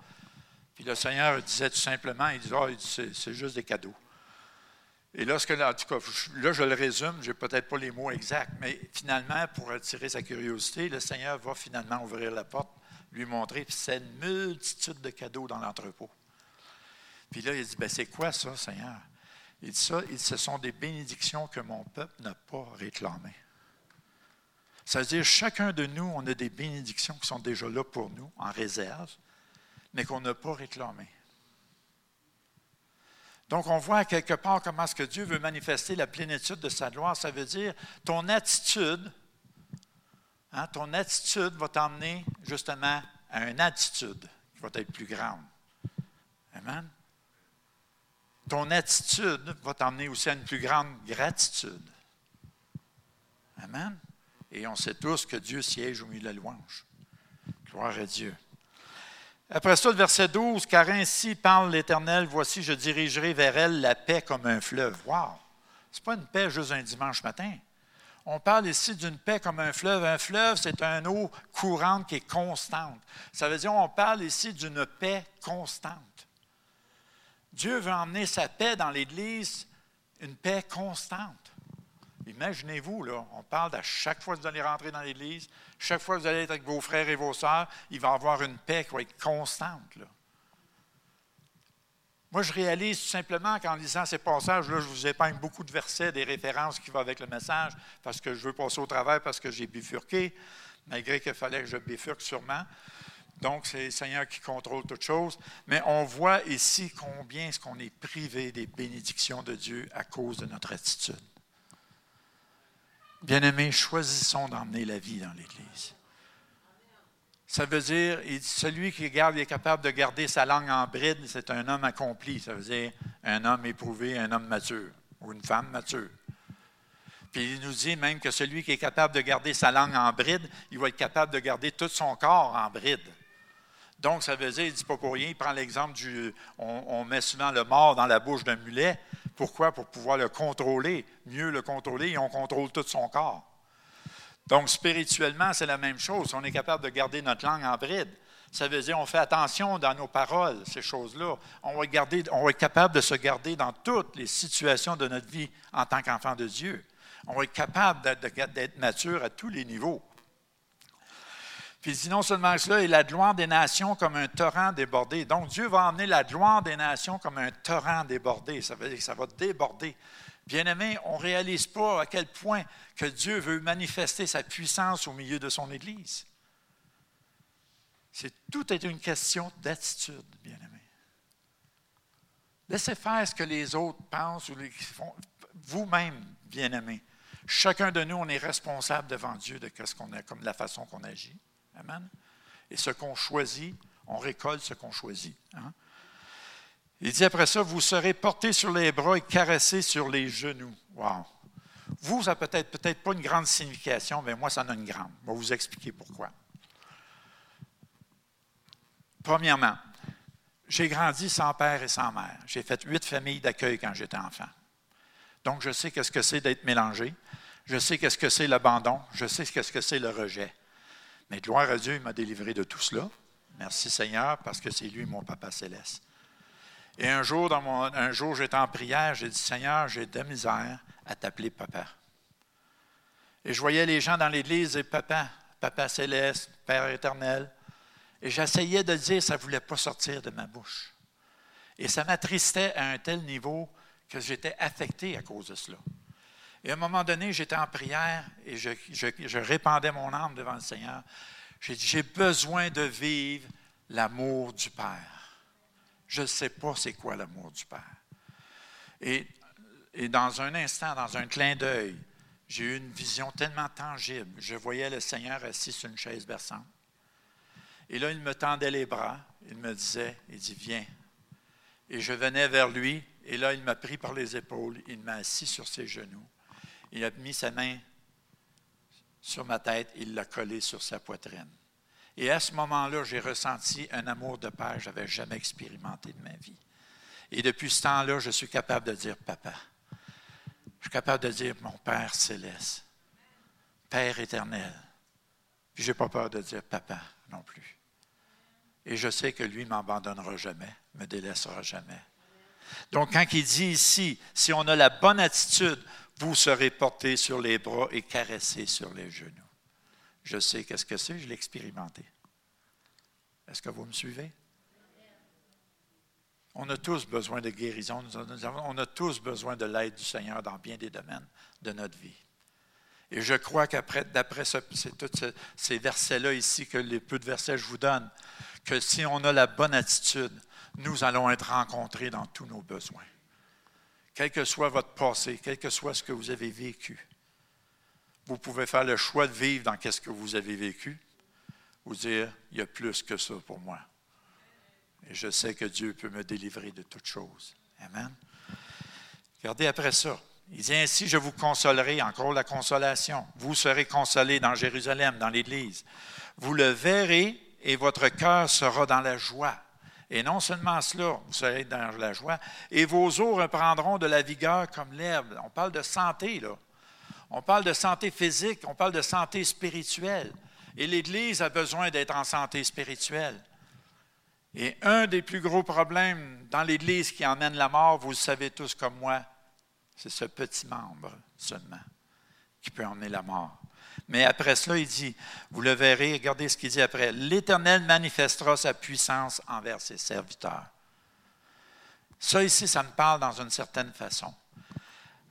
Puis le Seigneur disait tout simplement, il disait, oh, c'est juste des cadeaux. Et lorsque, en tout cas, là, je le résume, je n'ai peut-être pas les mots exacts, mais finalement, pour attirer sa curiosité, le Seigneur va finalement ouvrir la porte, lui montrer, puis c'est une multitude de cadeaux dans l'entrepôt. Puis là, il dit, ben, c'est quoi ça, Seigneur? Il dit ça, ce sont des bénédictions que mon peuple n'a pas réclamées. Ça veut dire, chacun de nous, on a des bénédictions qui sont déjà là pour nous, en réserve, mais qu'on n'a pas réclamées. Donc, on voit quelque part comment est-ce que Dieu veut manifester la plénitude de sa gloire. Ça veut dire, ton attitude, hein, ton attitude va t'emmener justement à une attitude qui va être plus grande. Amen? Ton attitude va t'emmener aussi à une plus grande gratitude. Amen. Et on sait tous que Dieu siège au milieu de la louange. Gloire à Dieu. Après ça, le verset 12, car ainsi parle l'Éternel, voici, je dirigerai vers elle la paix comme un fleuve. Wow! Ce n'est pas une paix juste un dimanche matin. On parle ici d'une paix comme un fleuve. Un fleuve, c'est une eau courante qui est constante. Ça veut dire on parle ici d'une paix constante. Dieu veut emmener sa paix dans l'Église, une paix constante. Imaginez-vous, là, on parle à chaque fois que vous allez rentrer dans l'Église, chaque fois que vous allez être avec vos frères et vos sœurs, il va y avoir une paix qui va être constante. Moi, je réalise tout simplement qu'en lisant ces passages-là, je vous épargne beaucoup de versets, des références qui vont avec le message, parce que je veux passer au travers, parce que j'ai bifurqué, malgré qu'il fallait que je bifurque sûrement. Donc, c'est le Seigneur qui contrôle toutes choses. Mais on voit ici combien est-ce qu'on est privé des bénédictions de Dieu à cause de notre attitude. Bien-aimés, choisissons d'emmener la vie dans l'Église. Ça veut dire, celui qui garde, est capable de garder sa langue en bride, c'est un homme accompli. Ça veut dire un homme éprouvé, un homme mature, ou une femme mature. Puis il nous dit même que celui qui est capable de garder sa langue en bride, il va être capable de garder tout son corps en bride. Donc, ça veut dire, il ne dit pas pour rien, il prend l'exemple du. On, met souvent le mort dans la bouche d'un mulet. Pourquoi? Pour pouvoir le contrôler, mieux le contrôler, et on contrôle tout son corps. Donc, spirituellement, c'est la même chose. On est capable de garder notre langue en bride. Ça veut dire on fait attention dans nos paroles, ces choses-là. On, va être capable de se garder dans toutes les situations de notre vie en tant qu'enfant de Dieu. On va être capable d'être mature à tous les niveaux. Puis il dit non seulement cela, et la gloire des nations comme un torrent débordé. Donc Dieu va emmener la gloire des nations comme un torrent débordé. Ça veut dire que ça va déborder. Bien-aimés, on ne réalise pas à quel point que Dieu veut manifester sa puissance au milieu de son Église. C'est, tout est une question d'attitude, bien-aimés. Laissez faire ce que les autres pensent ou les font. Vous-même, bien-aimés, chacun de nous, on est responsable devant Dieu de ce qu'on comme la façon qu'on agit. Amen. Et ce qu'on choisit, on récolte ce qu'on choisit. Hein. Il dit après ça, vous serez portés sur les bras et caressés sur les genoux. Wow! Vous, ça peut être peut-être pas une grande signification, mais moi, ça en a une grande. Je vais vous expliquer pourquoi. Premièrement, j'ai grandi sans père et sans mère. J'ai fait huit familles d'accueil quand j'étais enfant. Donc, je sais qu'est-ce que c'est d'être mélangé. Je sais qu'est-ce que c'est l'abandon. Je sais qu'est-ce que c'est le rejet. Mais gloire à Dieu, il m'a délivré de tout cela. Merci Seigneur, parce que c'est lui mon Papa céleste. Et un jour, dans mon, jour, j'étais en prière, j'ai dit, Seigneur, j'ai de misère à t'appeler papa. Et je voyais les gens dans l'église et papa, papa céleste, Père éternel. Et j'essayais de dire, ça ne voulait pas sortir de ma bouche. Et ça m'attristait à un tel niveau que j'étais affecté à cause de cela. Et à un moment donné, j'étais en prière et je, répandais mon âme devant le Seigneur. J'ai dit, j'ai besoin de vivre l'amour du Père. Je ne sais pas c'est quoi l'amour du Père. Et, et, dans un instant, dans un clin d'œil, j'ai eu une vision tellement tangible. Je voyais le Seigneur assis sur une chaise berçante. Et là, il me tendait les bras. Il me disait, il dit, viens. Et je venais vers lui. Et là, il m'a pris par les épaules. Il m'a assis sur ses genoux. Il a mis sa main sur ma tête. Il l'a collé sur sa poitrine. Et à ce moment-là, j'ai ressenti un amour de père que je n'avais jamais expérimenté de ma vie. Et depuis ce temps-là, je suis capable de dire papa. Je suis capable de dire mon Père céleste, Père éternel. Puis je n'ai pas peur de dire papa non plus. Et je sais que lui ne m'abandonnera jamais, me délaissera jamais. Donc, quand il dit ici, si on a la bonne attitude, vous serez portés sur les bras et caressés sur les genoux. Je sais qu'est-ce que c'est, je l'ai expérimenté. Est-ce que vous me suivez? On a tous besoin de guérison, on a tous besoin de l'aide du Seigneur dans bien des domaines de notre vie. Et je crois qu'après, d'après tous ces versets-là ici, que les peu de versets je vous donne, que si on a la bonne attitude, nous allons être rencontrés dans tous nos besoins. Quel que soit votre passé, quel que soit ce que vous avez vécu, vous pouvez faire le choix de vivre dans ce que vous avez vécu, ou dire, il y a plus que ça pour moi. Et je sais que Dieu peut me délivrer de toutes choses. Amen. Regardez après ça. Il dit ainsi, je vous consolerai, encore la consolation. Vous serez consolés dans Jérusalem, dans l'Église. Vous le verrez et votre cœur sera dans la joie. Et non seulement cela, vous serez dans la joie, et vos os reprendront de la vigueur comme l'herbe. On parle de santé, là. On parle de santé physique, on parle de santé spirituelle. Et l'Église a besoin d'être en santé spirituelle. Et un des plus gros problèmes dans l'Église qui emmène la mort, vous le savez tous comme moi, C'est ce petit membre seulement qui peut emmener la mort. Mais après cela, il dit, vous le verrez, regardez ce qu'il dit après, l'Éternel manifestera sa puissance envers ses serviteurs. Ça ici, ça me parle dans une certaine façon.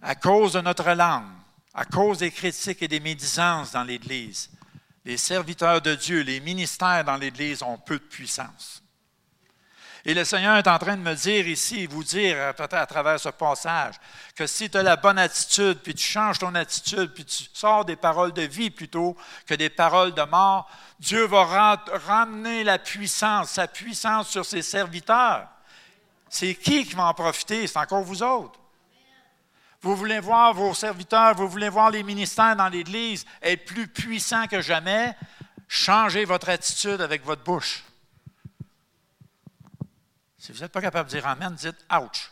À cause de notre langue, à cause des critiques et des médisances dans l'Église, les serviteurs de Dieu, les ministères dans l'Église ont peu de puissance. Et le Seigneur est en train de me dire ici, vous dire euh, peut-être à travers ce passage, que si tu as la bonne attitude, puis tu changes ton attitude, puis tu sors des paroles de vie plutôt que des paroles de mort, Dieu va ramener la puissance, sa puissance sur ses serviteurs. C'est qui qui va en profiter? C'est encore vous autres. Vous voulez voir vos serviteurs, vous voulez voir les ministères dans l'Église être plus puissants que jamais, changez votre attitude avec votre bouche. Si vous n'êtes pas capable de dire Amen, dites Ouch.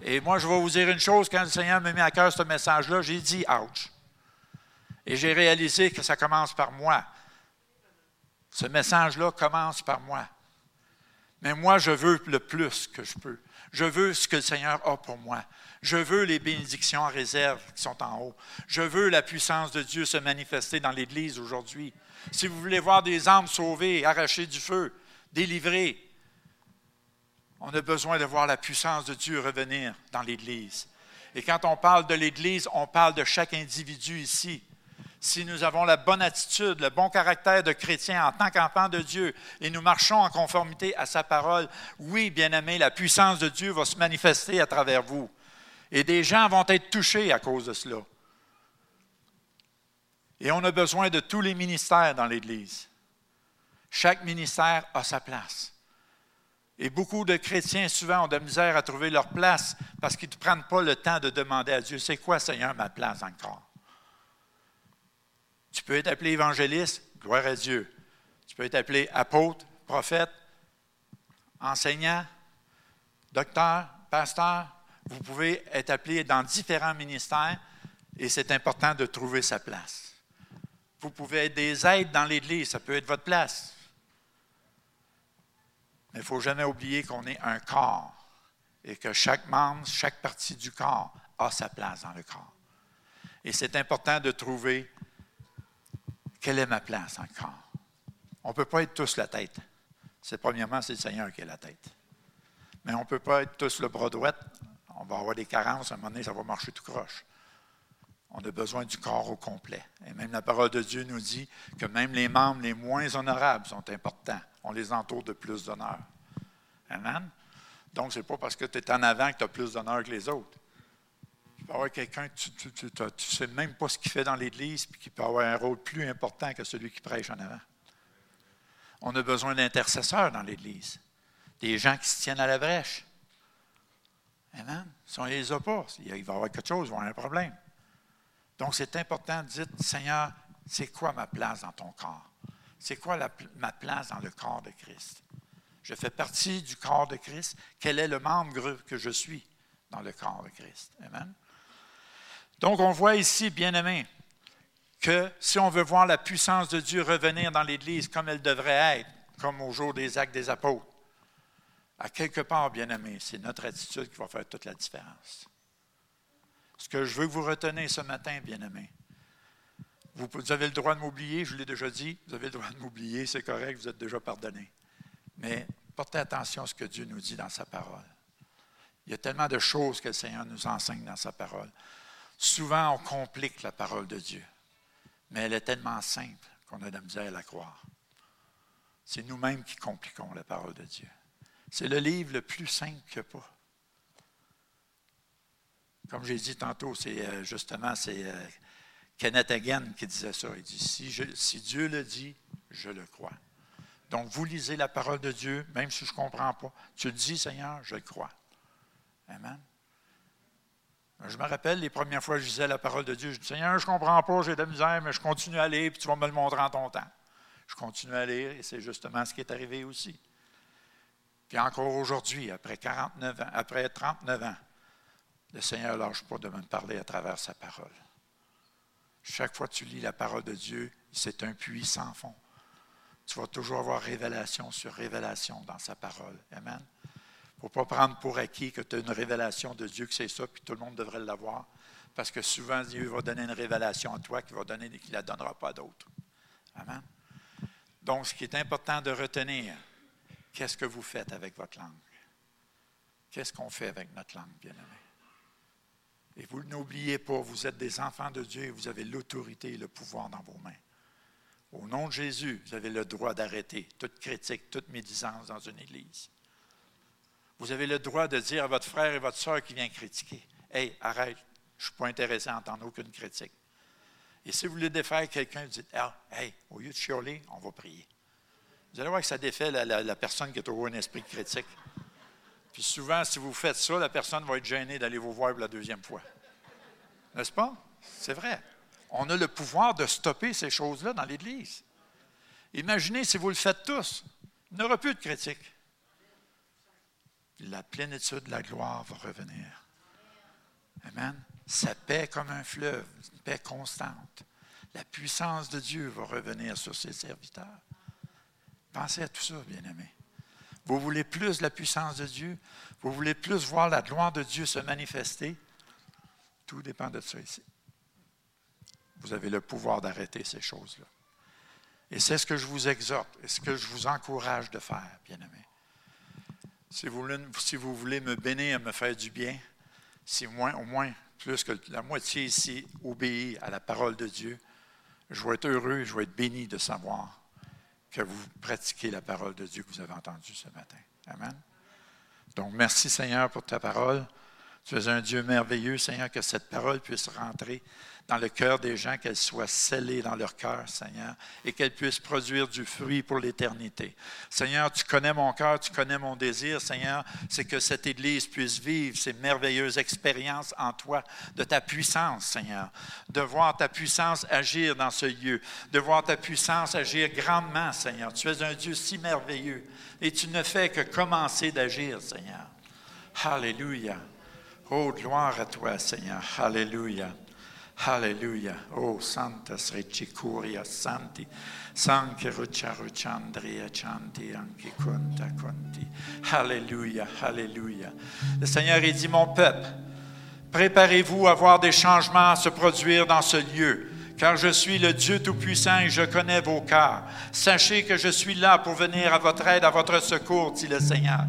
Et moi, je vais vous dire une chose, quand le Seigneur m'a mis à cœur ce message-là, j'ai dit Ouch. Et j'ai réalisé que ça commence par moi. Ce message-là commence par moi. Mais moi, je veux le plus que je peux. Je veux ce que le Seigneur a pour moi. Je veux les bénédictions en réserve qui sont en haut. Je veux la puissance de Dieu se manifester dans l'Église aujourd'hui. Si vous voulez voir des âmes sauvées, arrachées du feu, délivrées, on a besoin de voir la puissance de Dieu revenir dans l'Église. Et quand on parle de l'Église, on parle de chaque individu ici. Si nous avons la bonne attitude, le bon caractère de chrétien en tant qu'enfant de Dieu et nous marchons en conformité à sa parole, oui, bien-aimé, la puissance de Dieu va se manifester à travers vous. Et des gens vont être touchés à cause de cela. Et on a besoin de tous les ministères dans l'Église. Chaque ministère a sa place. Et beaucoup de chrétiens, souvent, ont de misère à trouver leur place parce qu'ils ne prennent pas le temps de demander à Dieu, c'est quoi, Seigneur, ma place encore? Tu peux être appelé évangéliste, gloire à Dieu. Tu peux être appelé apôtre, prophète, enseignant, docteur, pasteur. Vous pouvez être appelé dans différents ministères et c'est important de trouver sa place. Vous pouvez être des aides dans l'Église, ça peut être votre place. Mais il ne faut jamais oublier qu'on est un corps et que chaque membre, chaque partie du corps a sa place dans le corps. Et c'est important de trouver quelle est ma place dans le corps. On ne peut pas être tous la tête. C'est premièrement, c'est le Seigneur qui est la tête. Mais on ne peut pas être tous le bras droit. On va avoir des carences, à un moment donné, ça va marcher tout croche. On a besoin du corps au complet. Et même la parole de Dieu nous dit que même les membres les moins honorables sont importants on les entoure de plus d'honneur. Amen? Donc, ce n'est pas parce que tu es en avant que tu as plus d'honneur que les autres. Tu peux avoir quelqu'un, tu ne sais même pas ce qu'il fait dans l'Église, puis qui peut avoir un rôle plus important que celui qui prêche en avant. On a besoin d'intercesseurs dans l'Église, des gens qui se tiennent à la brèche. Amen? Si on ne les a pas, il va y avoir quelque chose, il va y avoir un problème. Donc, c'est important de dire, Seigneur, c'est quoi ma place dans ton corps? c'est quoi ma place dans le corps de Christ? Je fais partie du corps de Christ. Quel est le membre que je suis dans le corps de Christ? Amen. Donc, on voit ici, bien-aimé, que si on veut voir la puissance de Dieu revenir dans l'Église comme elle devrait être, comme au jour des actes des apôtres, à quelque part, bien-aimé, c'est notre attitude qui va faire toute la différence. Ce que je veux que vous retenez ce matin, bien-aimé, vous, avez le droit de m'oublier, je l'ai déjà dit, vous avez le droit de m'oublier, c'est correct, vous êtes déjà pardonné. Mais portez attention à ce que Dieu nous dit dans sa parole. Il y a tellement de choses que le Seigneur nous enseigne dans sa parole. Souvent, on complique la parole de Dieu, mais elle est tellement simple qu'on a de la misère à la croire. C'est nous-mêmes qui compliquons la parole de Dieu. C'est le livre le plus simple qu'il n'y a pas. Comme j'ai dit tantôt, c'est euh, justement, c'est euh, Kenneth Hagin qui disait ça. Il dit si, Dieu le dit, je le crois. Donc, vous lisez la parole de Dieu, même si je ne comprends pas. Tu le dis, Seigneur, je le crois. Amen. Je me rappelle les premières fois que je lisais la parole de Dieu, je dis Seigneur, je ne comprends pas, j'ai de la misère, mais je continue à lire, puis tu vas me le montrer en ton temps. Je continue à lire, et c'est justement ce qui est arrivé aussi. Puis encore aujourd'hui, après 49 ans, après 39 ans, le Seigneur ne lâche pas de me parler à travers sa parole. Chaque fois que tu lis la parole de Dieu, c'est un puits sans fond. Tu vas toujours avoir révélation sur révélation dans sa parole. Amen. Il ne faut pas prendre pour acquis que tu as une révélation de Dieu, que c'est ça, puis tout le monde devrait l'avoir. Parce que souvent, Dieu va donner une révélation à toi qu'il va donner et qu'il ne la donnera pas à d'autres. Amen. Donc, ce qui est important de retenir, qu'est-ce que vous faites avec votre langue? Qu'est-ce qu'on fait avec notre langue, bien-aimé? Et vous n'oubliez pas, vous êtes des enfants de Dieu et vous avez l'autorité et le pouvoir dans vos mains. Au nom de Jésus, vous avez le droit d'arrêter toute critique, toute médisance dans une église. Vous avez le droit de dire à votre frère et votre soeur qui vient critiquer Hey, arrête, je ne suis pas intéressé à entendre aucune critique. Et si vous voulez défaire quelqu'un, vous dites ah, Hey, au lieu de chialer, on va prier. Vous allez voir que ça défait la, personne qui a toujours un esprit critique. Puis souvent, si vous faites ça, la personne va être gênée d'aller vous voir la deuxième fois. N'est-ce pas? C'est vrai. On a le pouvoir de stopper ces choses-là dans l'Église. Imaginez si vous le faites tous. Il n'y aura plus de critique. La plénitude de la gloire va revenir. Amen. Sa paix comme un fleuve, une paix constante. La puissance de Dieu va revenir sur ses serviteurs. Pensez à tout ça, bien-aimés. Vous voulez plus la puissance de Dieu? Vous voulez plus voir la gloire de Dieu se manifester? Tout dépend de ça ici. Vous avez le pouvoir d'arrêter ces choses-là. Et c'est ce que je vous exhorte et ce que je vous encourage de faire, bien-aimés. Si vous, voulez, me bénir, me faire du bien, si moins, au moins plus que la moitié ici obéit à la parole de Dieu, je vais être heureux, je vais être béni de savoir que vous pratiquez la parole de Dieu que vous avez entendue ce matin. Amen. Donc, merci Seigneur pour ta parole. Tu es un Dieu merveilleux, Seigneur, que cette parole puisse rentrer dans le cœur des gens, qu'elle soit scellée dans leur cœur, Seigneur, et qu'elle puisse produire du fruit pour l'éternité. Seigneur, tu connais mon cœur, tu connais mon désir, Seigneur, c'est que cette Église puisse vivre ces merveilleuses expériences en toi, de ta puissance, Seigneur, de voir ta puissance agir dans ce lieu, de voir ta puissance agir grandement, Seigneur. Tu es un Dieu si merveilleux et tu ne fais que commencer d'agir, Seigneur. Alléluia. Oh, gloire à toi, Seigneur. Alléluia. Alléluia. Oh, Santa Srecicuria Santi. Sanche Ruchandria Chanti Anki Kunta Kunti. Alléluia. Alléluia. Le Seigneur est dit, mon peuple, préparez-vous à voir des changements se produire dans ce lieu car je suis le Dieu Tout-Puissant et je connais vos cœurs. Sachez que je suis là pour venir à votre aide, à votre secours, dit le Seigneur.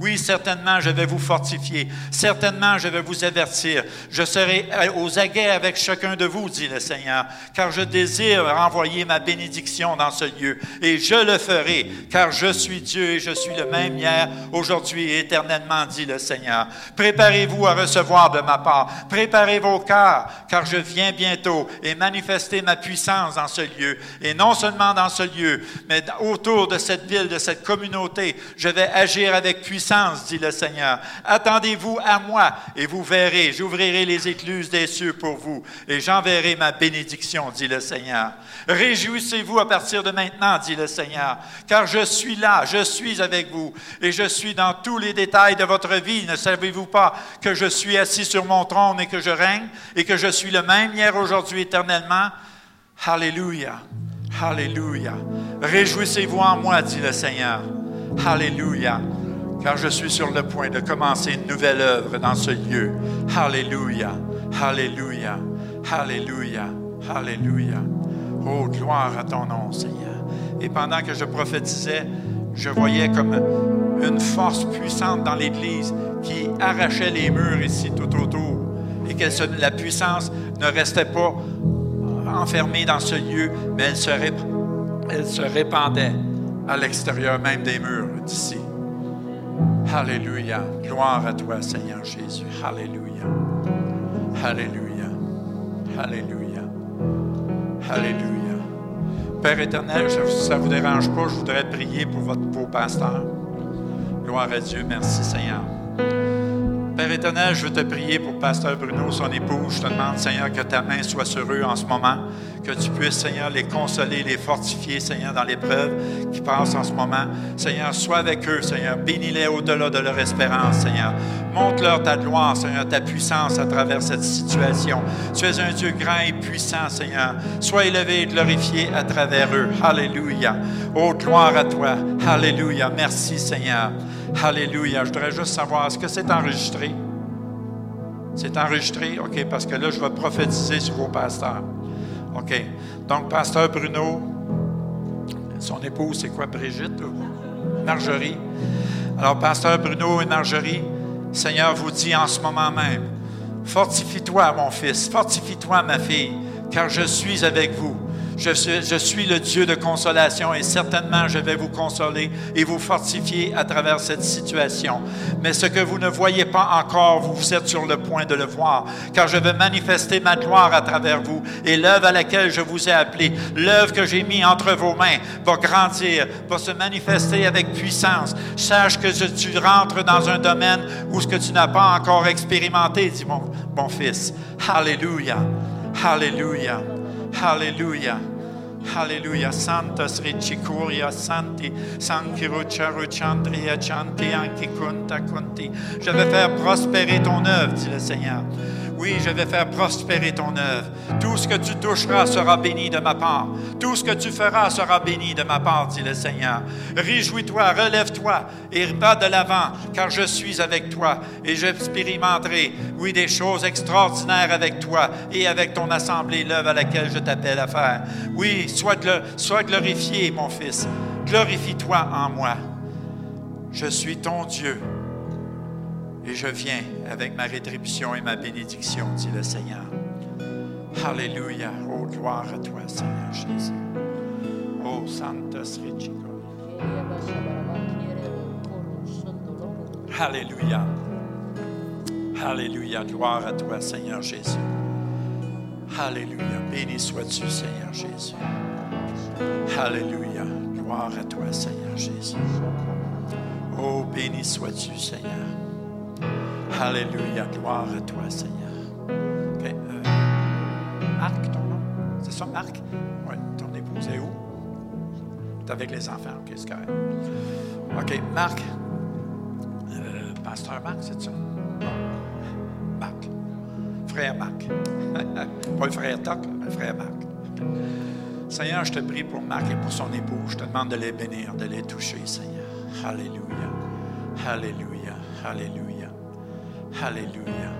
Oui, certainement, je vais vous fortifier. Certainement, je vais vous avertir. Je serai aux aguets avec chacun de vous, dit le Seigneur, car je désire envoyer ma bénédiction dans ce lieu. Et je le ferai, car je suis Dieu et je suis le même hier, aujourd'hui et éternellement, dit le Seigneur. Préparez-vous à recevoir de ma part. Préparez vos cœurs, car je viens bientôt et manifester ma puissance dans ce lieu. Et non seulement dans ce lieu, mais autour de cette ville, de cette communauté, je vais agir avec puissance dit le Seigneur. Attendez-vous à moi et vous verrez, j'ouvrirai les écluses des cieux pour vous et j'enverrai ma bénédiction, dit le Seigneur. Réjouissez-vous à partir de maintenant, dit le Seigneur, car je suis là, je suis avec vous et je suis dans tous les détails de votre vie. Ne savez-vous pas que je suis assis sur mon trône et que je règne et que je suis le même hier, aujourd'hui, éternellement? Alléluia. Alléluia. Réjouissez-vous en moi, dit le Seigneur. Alléluia car je suis sur le point de commencer une nouvelle œuvre dans ce lieu. Alléluia, Alléluia, Alléluia, Alléluia. Oh, gloire à ton nom, Seigneur. Et pendant que je prophétisais, je voyais comme une force puissante dans l'Église qui arrachait les murs ici tout autour et que la puissance ne restait pas enfermée dans ce lieu, mais elle se, répandait à l'extérieur même des murs d'ici. Alléluia. Gloire à toi, Seigneur Jésus. Alléluia. Alléluia. Alléluia. Alléluia. Père éternel, ça ne vous dérange pas, je voudrais prier pour votre beau pasteur. Gloire à Dieu. Merci, Seigneur. Père éternel, je veux te prier pour Pasteur Bruno, son épouse. Je te demande, Seigneur, que ta main soit sur eux en ce moment, que tu puisses, Seigneur, les consoler, les fortifier, Seigneur, dans l'épreuve qui passe en ce moment. Seigneur, sois avec eux, Seigneur. Bénis-les au-delà de leur espérance, Seigneur. Montre-leur ta gloire, Seigneur, ta puissance à travers cette situation. Tu es un Dieu grand et puissant, Seigneur. Sois élevé et glorifié à travers eux. Alléluia. Oh, gloire à toi. Alléluia. Merci, Seigneur. Alléluia. Je voudrais juste savoir, est-ce que c'est enregistré? C'est enregistré? OK, parce que là, je vais prophétiser sur vos pasteurs. OK. Donc, pasteur Bruno, son épouse, c'est quoi, Brigitte? Marjorie? Alors, pasteur Bruno et Marjorie, Seigneur vous dit en ce moment même, fortifie-toi, mon fils, fortifie-toi, ma fille, car je suis avec vous. Je suis, le Dieu de consolation et certainement je vais vous consoler et vous fortifier à travers cette situation. Mais ce que vous ne voyez pas encore, vous êtes sur le point de le voir, car je vais manifester ma gloire à travers vous et l'œuvre à laquelle je vous ai appelé, l'œuvre que j'ai mis entre vos mains va grandir, va se manifester avec puissance. Sache que tu rentres dans un domaine où ce que tu n'as pas encore expérimenté, dit mon, mon fils. Alléluia. Alléluia. Alléluia. Alléluia. Santa Sricicuria Santi, Sankirucha Ruchandria Chanti, Anki Kunta Kunti. Je vais faire prospérer ton œuvre, dit le Seigneur. Oui, je vais faire prospérer ton œuvre. Tout ce que tu toucheras sera béni de ma part. Tout ce que tu feras sera béni de ma part, dit le Seigneur. Réjouis-toi, relève-toi et pas de l'avant, car je suis avec toi et j'expérimenterai, oui, des choses extraordinaires avec toi et avec ton assemblée, l'œuvre à laquelle je t'appelle à faire. Oui, sois, sois glorifié, mon fils. Glorifie-toi en moi. Je suis ton Dieu et je viens avec ma rétribution et ma bénédiction, dit le Seigneur. Alléluia. Oh, gloire à toi, Seigneur Jésus. Oh, Santa Srichico. Alléluia. Alléluia. Gloire à toi, Seigneur Jésus. Alléluia. Béni sois-tu, Seigneur Jésus. Alléluia. Gloire à toi, Seigneur Jésus. Oh, béni sois-tu, Seigneur. Alléluia. Gloire à toi, Seigneur. Euh, Marc, ton nom? C'est ça, Marc? Oui, ton épouse est où? Tu avec les enfants. OK, c'est correct. OK, Marc. Euh, pasteur Marc, c'est ça? Marc. Frère Marc. Pas le frère Toc, mais le frère Marc. Seigneur, je te prie pour Marc et pour son épouse. Je te demande de les bénir, de les toucher, Seigneur. Alléluia. Alléluia. Alléluia. Alléluia.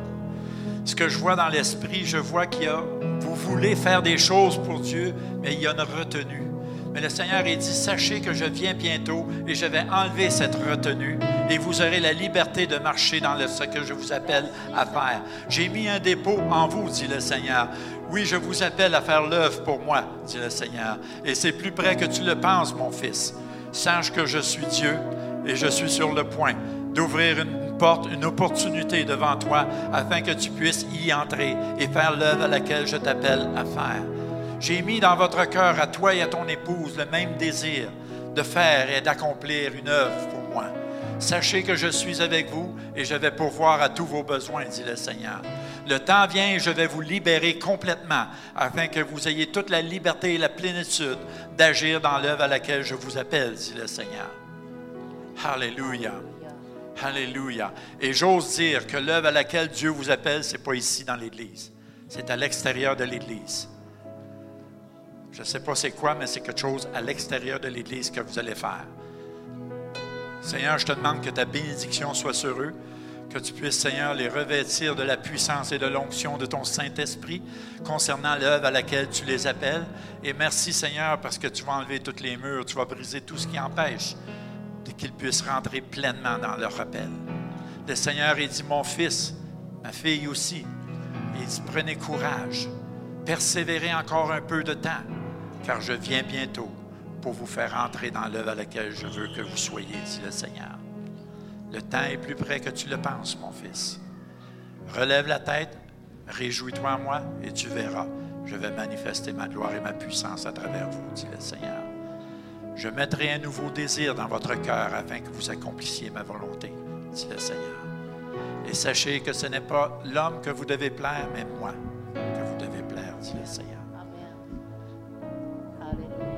Ce que je vois dans l'esprit, je vois qu'il y a, vous voulez faire des choses pour Dieu, mais il y a une retenue. Mais le Seigneur a dit, sachez que je viens bientôt et je vais enlever cette retenue et vous aurez la liberté de marcher dans ce que je vous appelle à faire. J'ai mis un dépôt en vous, dit le Seigneur. Oui, je vous appelle à faire l'œuvre pour moi, dit le Seigneur. Et c'est plus près que tu le penses, mon fils. Sache que je suis Dieu et je suis sur le point d'ouvrir une une opportunité devant toi afin que tu puisses y entrer et faire l'œuvre à laquelle je t'appelle à faire. J'ai mis dans votre cœur, à toi et à ton épouse, le même désir de faire et d'accomplir une œuvre pour moi. Sachez que je suis avec vous et je vais pourvoir à tous vos besoins, dit le Seigneur. Le temps vient et je vais vous libérer complètement afin que vous ayez toute la liberté et la plénitude d'agir dans l'œuvre à laquelle je vous appelle, dit le Seigneur. Alléluia. Alléluia. Et j'ose dire que l'œuvre à laquelle Dieu vous appelle, ce n'est pas ici dans l'Église. C'est à l'extérieur de l'Église. Je ne sais pas c'est quoi, mais c'est quelque chose à l'extérieur de l'Église que vous allez faire. Seigneur, je te demande que ta bénédiction soit sur eux, que tu puisses, Seigneur, les revêtir de la puissance et de l'onction de ton Saint-Esprit concernant l'œuvre à laquelle tu les appelles. Et merci, Seigneur, parce que tu vas enlever toutes les murs, tu vas briser tout ce qui empêche qu'ils puissent rentrer pleinement dans leur appel. Le Seigneur, il dit, mon fils, ma fille aussi, il dit, prenez courage, persévérez encore un peu de temps, car je viens bientôt pour vous faire entrer dans l'œuvre à laquelle je veux que vous soyez, dit le Seigneur. Le temps est plus près que tu le penses, mon fils. Relève la tête, réjouis-toi en moi, et tu verras, je vais manifester ma gloire et ma puissance à travers vous, dit le Seigneur. Je mettrai un nouveau désir dans votre cœur afin que vous accomplissiez ma volonté, dit le Seigneur. Et sachez que ce n'est pas l'homme que vous devez plaire, mais moi que vous devez plaire, dit le Seigneur.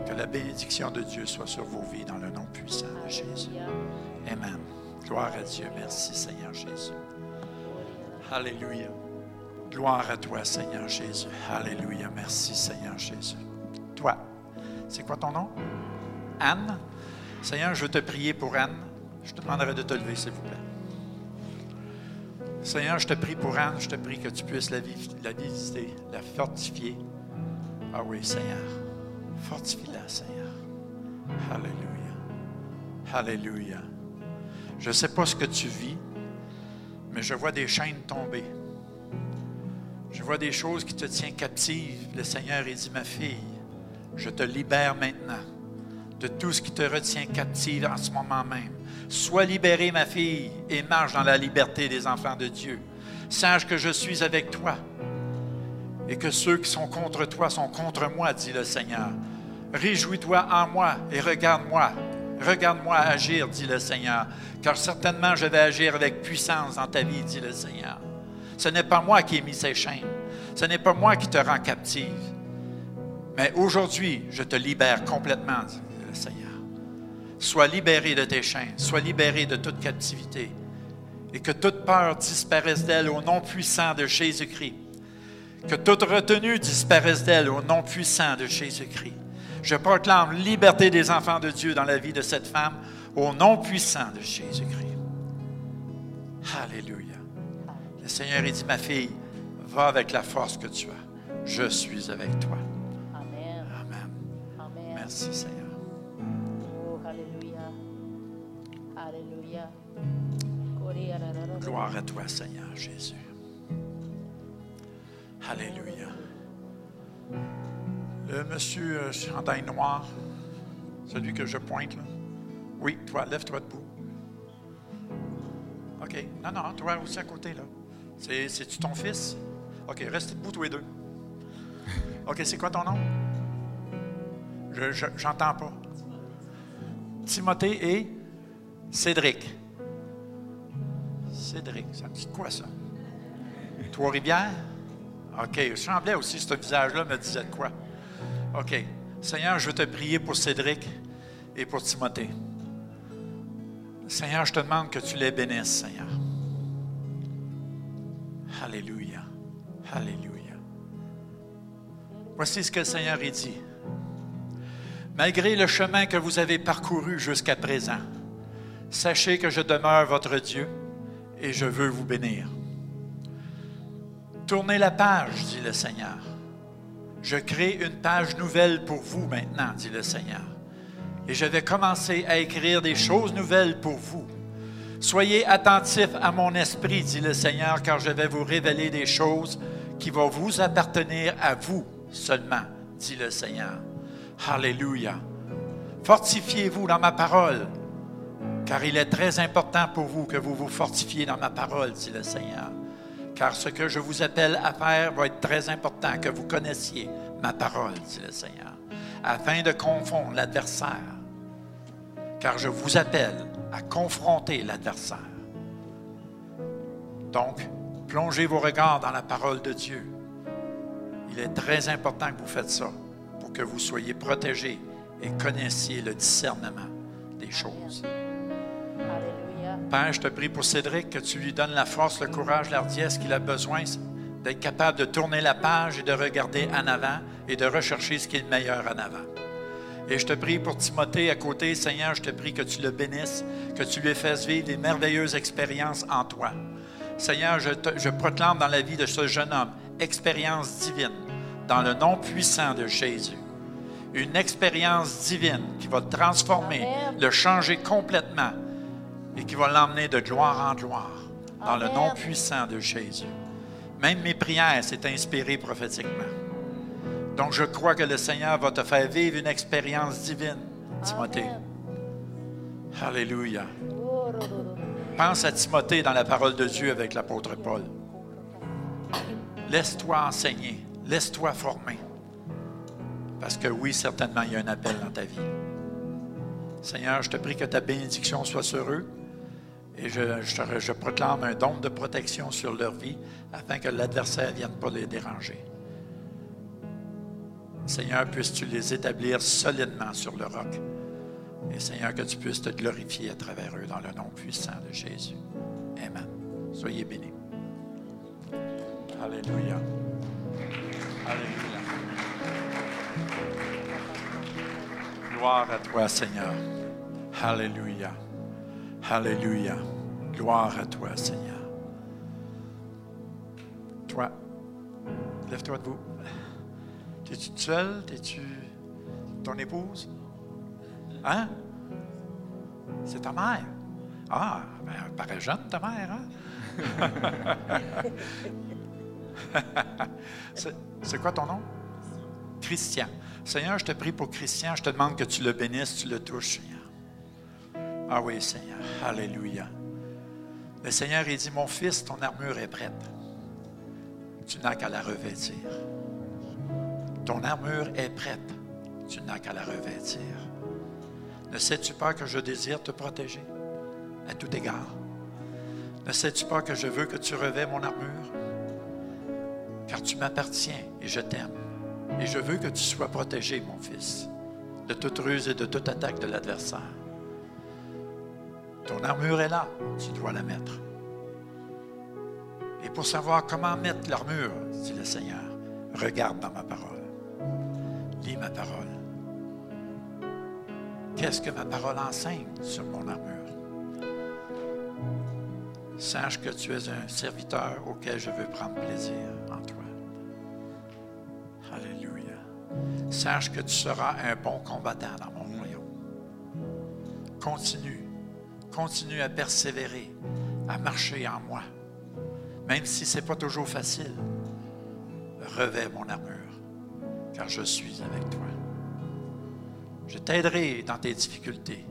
Que la bénédiction de Dieu soit sur vos vies dans le nom puissant de Jésus. Amen. Gloire à Dieu. Merci Seigneur Jésus. Alléluia. Gloire à toi, Seigneur Jésus. Alléluia. Merci, Seigneur Jésus. Toi, c'est quoi ton nom? Anne? Seigneur, je veux te prier pour Anne. Je te demanderai de te lever, s'il vous plaît. Seigneur, je te prie pour Anne. Je te prie que tu puisses la, visiter, la fortifier. Ah oui, Seigneur. Fortifie-la, Seigneur. Alléluia. Alléluia. Je ne sais pas ce que tu vis, mais je vois des chaînes tomber. Je vois des choses qui te tiennent captive. Le Seigneur est dit, ma fille, je te libère maintenant de tout ce qui te retient captive en ce moment même. Sois libérée, ma fille, et marche dans la liberté des enfants de Dieu. Sache que je suis avec toi et que ceux qui sont contre toi sont contre moi, dit le Seigneur. Réjouis-toi en moi et regarde-moi. Regarde-moi agir, dit le Seigneur, car certainement je vais agir avec puissance dans ta vie, dit le Seigneur. Ce n'est pas moi qui ai mis ces chaînes. Ce n'est pas moi qui te rend captive. Mais aujourd'hui, je te libère complètement, dit Seigneur. Sois libéré de tes chaînes, sois libéré de toute captivité, et que toute peur disparaisse d'elle au nom puissant de Jésus-Christ. Que toute retenue disparaisse d'elle au nom puissant de Jésus-Christ. Je proclame liberté des enfants de Dieu dans la vie de cette femme au nom puissant de Jésus-Christ. Alléluia. Le Seigneur a dit, ma fille, va avec la force que tu as. Je suis avec toi. Amen. Amen. Amen. Merci Seigneur. Gloire à toi Seigneur Jésus. Alléluia. Le monsieur euh, chandail noir, celui que je pointe là. Oui, toi, lève-toi debout. OK. Non, non, toi aussi à côté là. C'est, c'est-tu ton fils? OK, reste debout tous les deux. OK, c'est quoi ton nom? Je, j'entends pas. Timothée et Cédric. Cédric, ça me dit quoi ça? Trois-Rivières? OK, il semblait aussi, ce visage-là me disait quoi? OK. Seigneur, je veux te prier pour Cédric et pour Timothée. Seigneur, je te demande que tu les bénisses, Seigneur. Alléluia. Alléluia. Voici ce que le Seigneur a dit. Malgré le chemin que vous avez parcouru jusqu'à présent, sachez que je demeure votre Dieu et je veux vous bénir. Tournez la page, dit le Seigneur. Je crée une page nouvelle pour vous maintenant, dit le Seigneur. Et je vais commencer à écrire des choses nouvelles pour vous. Soyez attentifs à mon esprit, dit le Seigneur, car je vais vous révéler des choses qui vont vous appartenir à vous seulement, dit le Seigneur. Alléluia. Fortifiez-vous dans ma parole, car il est très important pour vous que vous vous fortifiez dans ma parole, dit le Seigneur. Car ce que je vous appelle à faire va être très important, que vous connaissiez ma parole, dit le Seigneur, afin de confondre l'adversaire. Car je vous appelle à confronter l'adversaire. Donc, plongez vos regards dans la parole de Dieu. Il est très important que vous faites ça pour que vous soyez protégés et connaissiez le discernement des choses. Père, je te prie pour Cédric, que tu lui donnes la force, le courage, l'ardiesse qu'il a besoin d'être capable de tourner la page et de regarder en avant et de rechercher ce qui est le meilleur en avant. Et je te prie pour Timothée à côté, Seigneur, je te prie que tu le bénisses, que tu lui fasses vivre des merveilleuses expériences en toi. Seigneur, je, proclame dans la vie de ce jeune homme expérience divine, dans le nom puissant de Jésus. Une expérience divine qui va transformer, le changer complètement et qui va l'emmener de gloire en gloire, dans le nom puissant de Jésus. Même mes prières s'est inspirées prophétiquement. Donc, je crois que le Seigneur va te faire vivre une expérience divine, Timothée. Amen. Alléluia. Oh. Pense à Timothée dans la parole de Dieu avec l'apôtre Paul. Laisse-toi enseigner, laisse-toi former. Parce que oui, certainement, il y a un appel dans ta vie. Seigneur, je te prie que ta bénédiction soit sur eux et je, proclame un don de protection sur leur vie afin que l'adversaire ne vienne pas les déranger. Seigneur, puisses-tu les établir solidement sur le roc? Et Seigneur, que tu puisses te glorifier à travers eux dans le nom puissant de Jésus. Amen. Soyez bénis. Alléluia. Alléluia. Gloire à toi, Seigneur. Alléluia. Alléluia. Gloire à toi, Seigneur. Toi, lève-toi debout. T'es-tu seul? T'es-tu ton épouse? Hein? C'est ta mère. Ah, ben, elle paraît jeune, ta mère, hein? c'est, quoi ton nom? Christian. Seigneur, je te prie pour Christian. Je te demande que tu le bénisses, tu le touches. Ah oui, Seigneur. Alléluia. Le Seigneur, il dit, mon fils, ton armure est prête. Tu n'as qu'à la revêtir. Ton armure est prête. Tu n'as qu'à la revêtir. Ne sais-tu pas que je désire te protéger? À tout égard? Ne sais-tu pas que je veux que tu revêts mon armure? Car tu m'appartiens et je t'aime. Et je veux que tu sois protégé, mon fils, de toute ruse et de toute attaque de l'adversaire. Ton armure est là, tu dois la mettre. Et pour savoir comment mettre l'armure, dit le Seigneur, regarde dans ma parole. Lis ma parole. Qu'est-ce que ma parole enseigne sur mon armure? Sache que tu es un serviteur auquel je veux prendre plaisir en toi. Alléluia. Sache que tu seras un bon combattant dans mon royaume. Continue, continue à persévérer, à marcher en moi. Même si ce n'est pas toujours facile, revêt mon armure, car je suis avec toi. Je t'aiderai dans tes difficultés.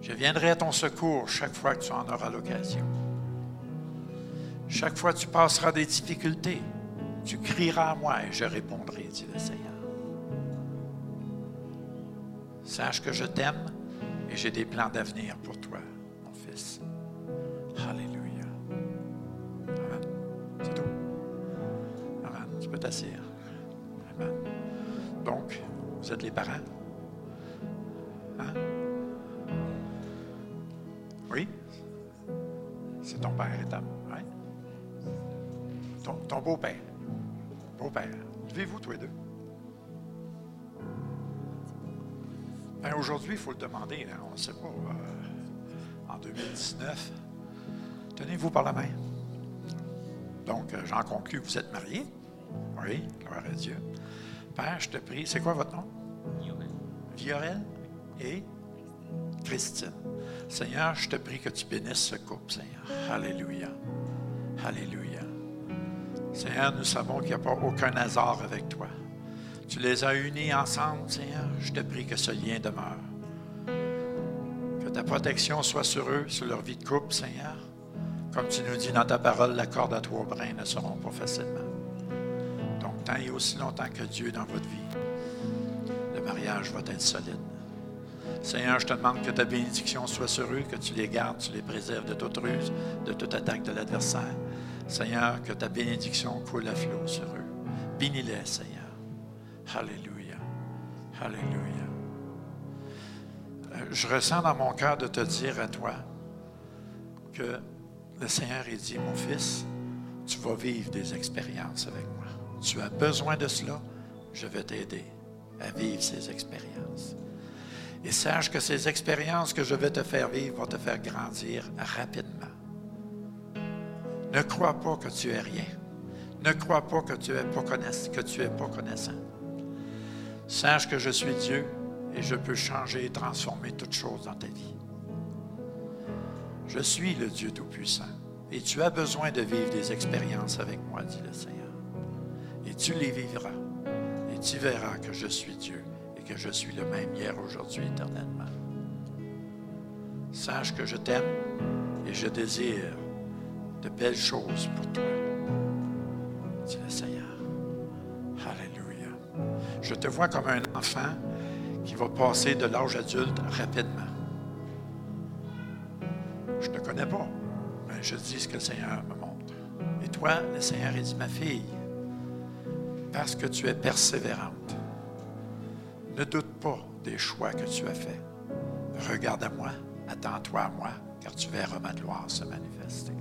Je viendrai à ton secours chaque fois que tu en auras l'occasion. Chaque fois que tu passeras des difficultés, tu crieras à moi et je répondrai, dit le Seigneur. Sache que je t'aime et j'ai des plans d'avenir pour toi, Aujourd'hui, il faut le demander. hein, on ne sait pas. euh, en 2019. Tenez-vous par la main. Donc, euh, j'en conclus vous êtes mariés. Oui, gloire à Dieu. Père, je te prie. C'est quoi votre nom? Viorel? Et? Christine. Seigneur, je te prie que tu bénisses ce couple, Seigneur. Alléluia. Alléluia. Seigneur, nous savons qu'il n'y a pas aucun hasard avec toi. Tu les as unis ensemble, Seigneur. Je te prie que ce lien demeure. Que ta protection soit sur eux, sur leur vie de couple, Seigneur. Comme tu nous dis dans ta parole, la corde à trois brins ne seront pas facilement. Donc, tant et aussi longtemps que Dieu est dans votre vie, le mariage va être solide. Seigneur, je te demande que ta bénédiction soit sur eux, que tu les gardes, tu les préserves de toute ruse, de toute attaque de l'adversaire. Seigneur, que ta bénédiction coule à flot sur eux. Bénis-les, Seigneur. Alléluia. Alléluia. Euh, Je ressens dans mon cœur de te dire à toi que le Seigneur il dit, mon fils, tu vas vivre des expériences avec moi. Tu as besoin de cela, je vais t'aider à vivre ces expériences. Et sache que ces expériences que je vais te faire vivre vont te faire grandir rapidement. Ne crois pas que tu es rien. Ne crois pas que tu es pas, que tu es pas connaissant. Sache que je suis Dieu et je peux changer et transformer toutes choses dans ta vie. Je suis le Dieu Tout-Puissant et tu as besoin de vivre des expériences avec moi, dit le Seigneur. Et tu les vivras et tu verras que je suis Dieu et que je suis le même hier, aujourd'hui, éternellement. Sache que je t'aime et je désire de belles choses pour toi, dit le Seigneur. Je te vois comme un enfant qui va passer de l'âge adulte rapidement. Je ne te connais pas, mais je dis ce que le Seigneur me montre. Et toi, le Seigneur dit, ma fille, parce que tu es persévérante, ne doute pas des choix que tu as faits. Regarde à moi, attends-toi à moi, car tu verras ma gloire se manifester.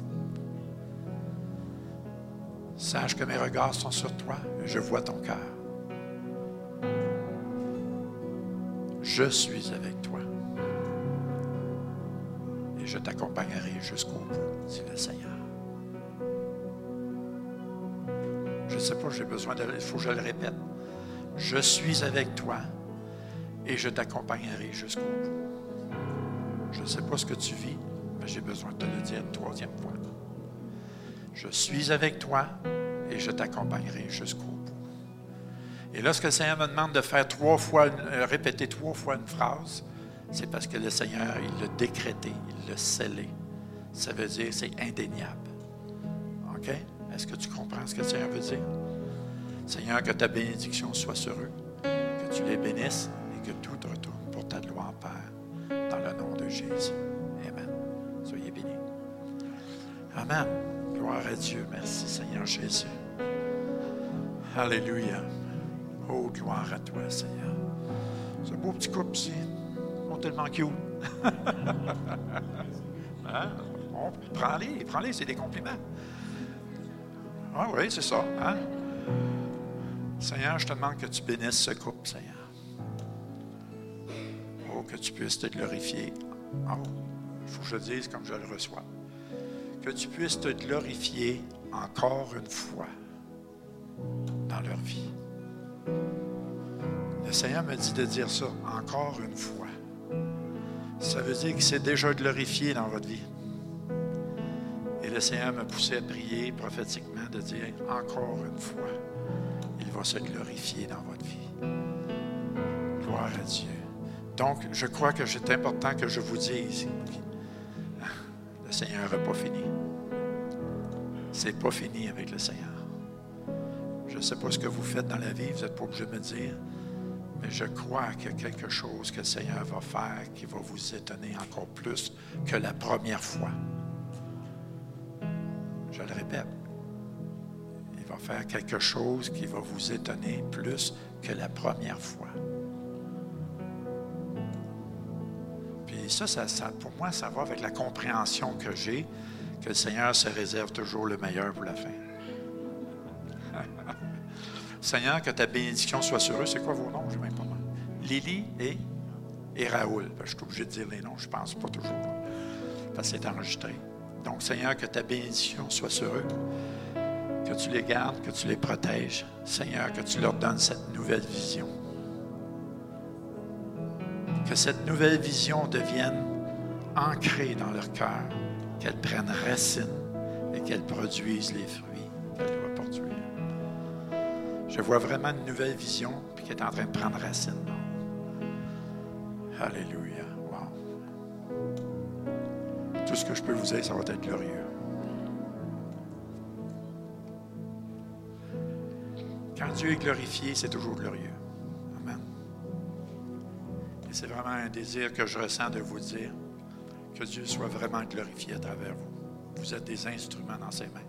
Sache que mes regards sont sur toi je vois ton cœur. Je suis avec toi. Et je t'accompagnerai jusqu'au bout, dit le Seigneur. Je ne sais pas, j'ai besoin de. Il faut que je le répète. Je suis avec toi et je t'accompagnerai jusqu'au bout. Je ne sais pas ce que tu vis, mais j'ai besoin de te le dire une troisième fois. Je suis avec toi et je t'accompagnerai jusqu'au bout. Et lorsque le Seigneur me demande de faire trois fois, euh, répéter trois fois une phrase, c'est parce que le Seigneur, il l'a décrété, il l'a scellé. Ça veut dire, c'est indéniable. OK? Est-ce que tu comprends ce que le Seigneur veut dire? Seigneur, que ta bénédiction soit sur eux, que tu les bénisses et que tout retourne pour ta gloire, Père, dans le nom de Jésus. Amen. Soyez bénis. Amen. Gloire à Dieu. Merci, Seigneur Jésus. Alléluia. Oh, gloire à toi, Seigneur. Ce beau petit couple ici. Sont tellement cute. hein? Prends-les, prends-les, c'est des compliments. Ah oui, c'est ça. Hein? Seigneur, je te demande que tu bénisses ce couple, Seigneur. Oh, que tu puisses te glorifier. Oh, il faut que je le dise comme je le reçois. Que tu puisses te glorifier encore une fois dans leur vie. Le Seigneur me dit de dire ça encore une fois. Ça veut dire qu'il s'est déjà glorifié dans votre vie. Et le Seigneur m'a poussé à prier prophétiquement de dire encore une fois, il va se glorifier dans votre vie. Gloire à Dieu. Donc, je crois que c'est important que je vous dise, le Seigneur n'a pas fini. C'est pas fini avec le Seigneur. Ne sais pas ce que vous faites dans la vie, vous n'êtes pas obligé de me dire, mais je crois qu'il y a quelque chose que le Seigneur va faire qui va vous étonner encore plus que la première fois. Je le répète, il va faire quelque chose qui va vous étonner plus que la première fois. Puis ça, ça, pour moi, ça va avec la compréhension que j'ai que le Seigneur se réserve toujours le meilleur pour la fin. Seigneur, que ta bénédiction soit sur eux. C'est quoi vos noms? Je ne même pas. Lily et, Raoul. Je suis obligé de dire les noms, je pense pas toujours. Parce que c'est enregistré. Donc, Seigneur, que ta bénédiction soit sur eux. Que tu les gardes, que tu les protèges. Seigneur, que tu leur donnes cette nouvelle vision. Que cette nouvelle vision devienne ancrée dans leur cœur. Qu'elle prenne racine et qu'elle produise les fruits. Je vois vraiment une nouvelle vision qui est en train de prendre racine. Alléluia. Wow. Tout ce que je peux vous dire, ça va être glorieux. Quand Dieu est glorifié, c'est toujours glorieux. Amen. Et c'est vraiment un désir que je ressens de vous dire que Dieu soit vraiment glorifié à travers vous. Vous êtes des instruments dans ses mains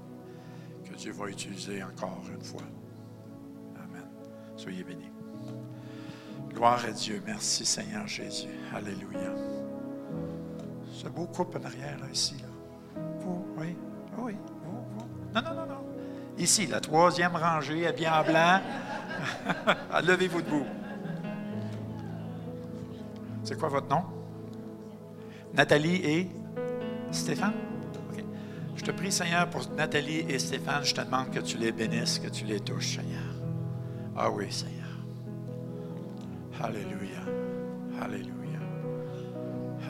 que Dieu va utiliser encore une fois. Soyez bénis. Gloire à Dieu. Merci Seigneur Jésus. Alléluia. Ce beau couple en arrière, là, ici. Vous, oui, oui, vous, vous. Non, non, non, non. Ici, la troisième rangée, habillée en blanc. Levez-vous debout. C'est quoi votre nom? Nathalie et Stéphane? Je te prie, Seigneur, pour Nathalie et Stéphane, je te demande que tu les bénisses, que tu les touches, Seigneur. Ah oui, Seigneur. Alléluia. Alléluia.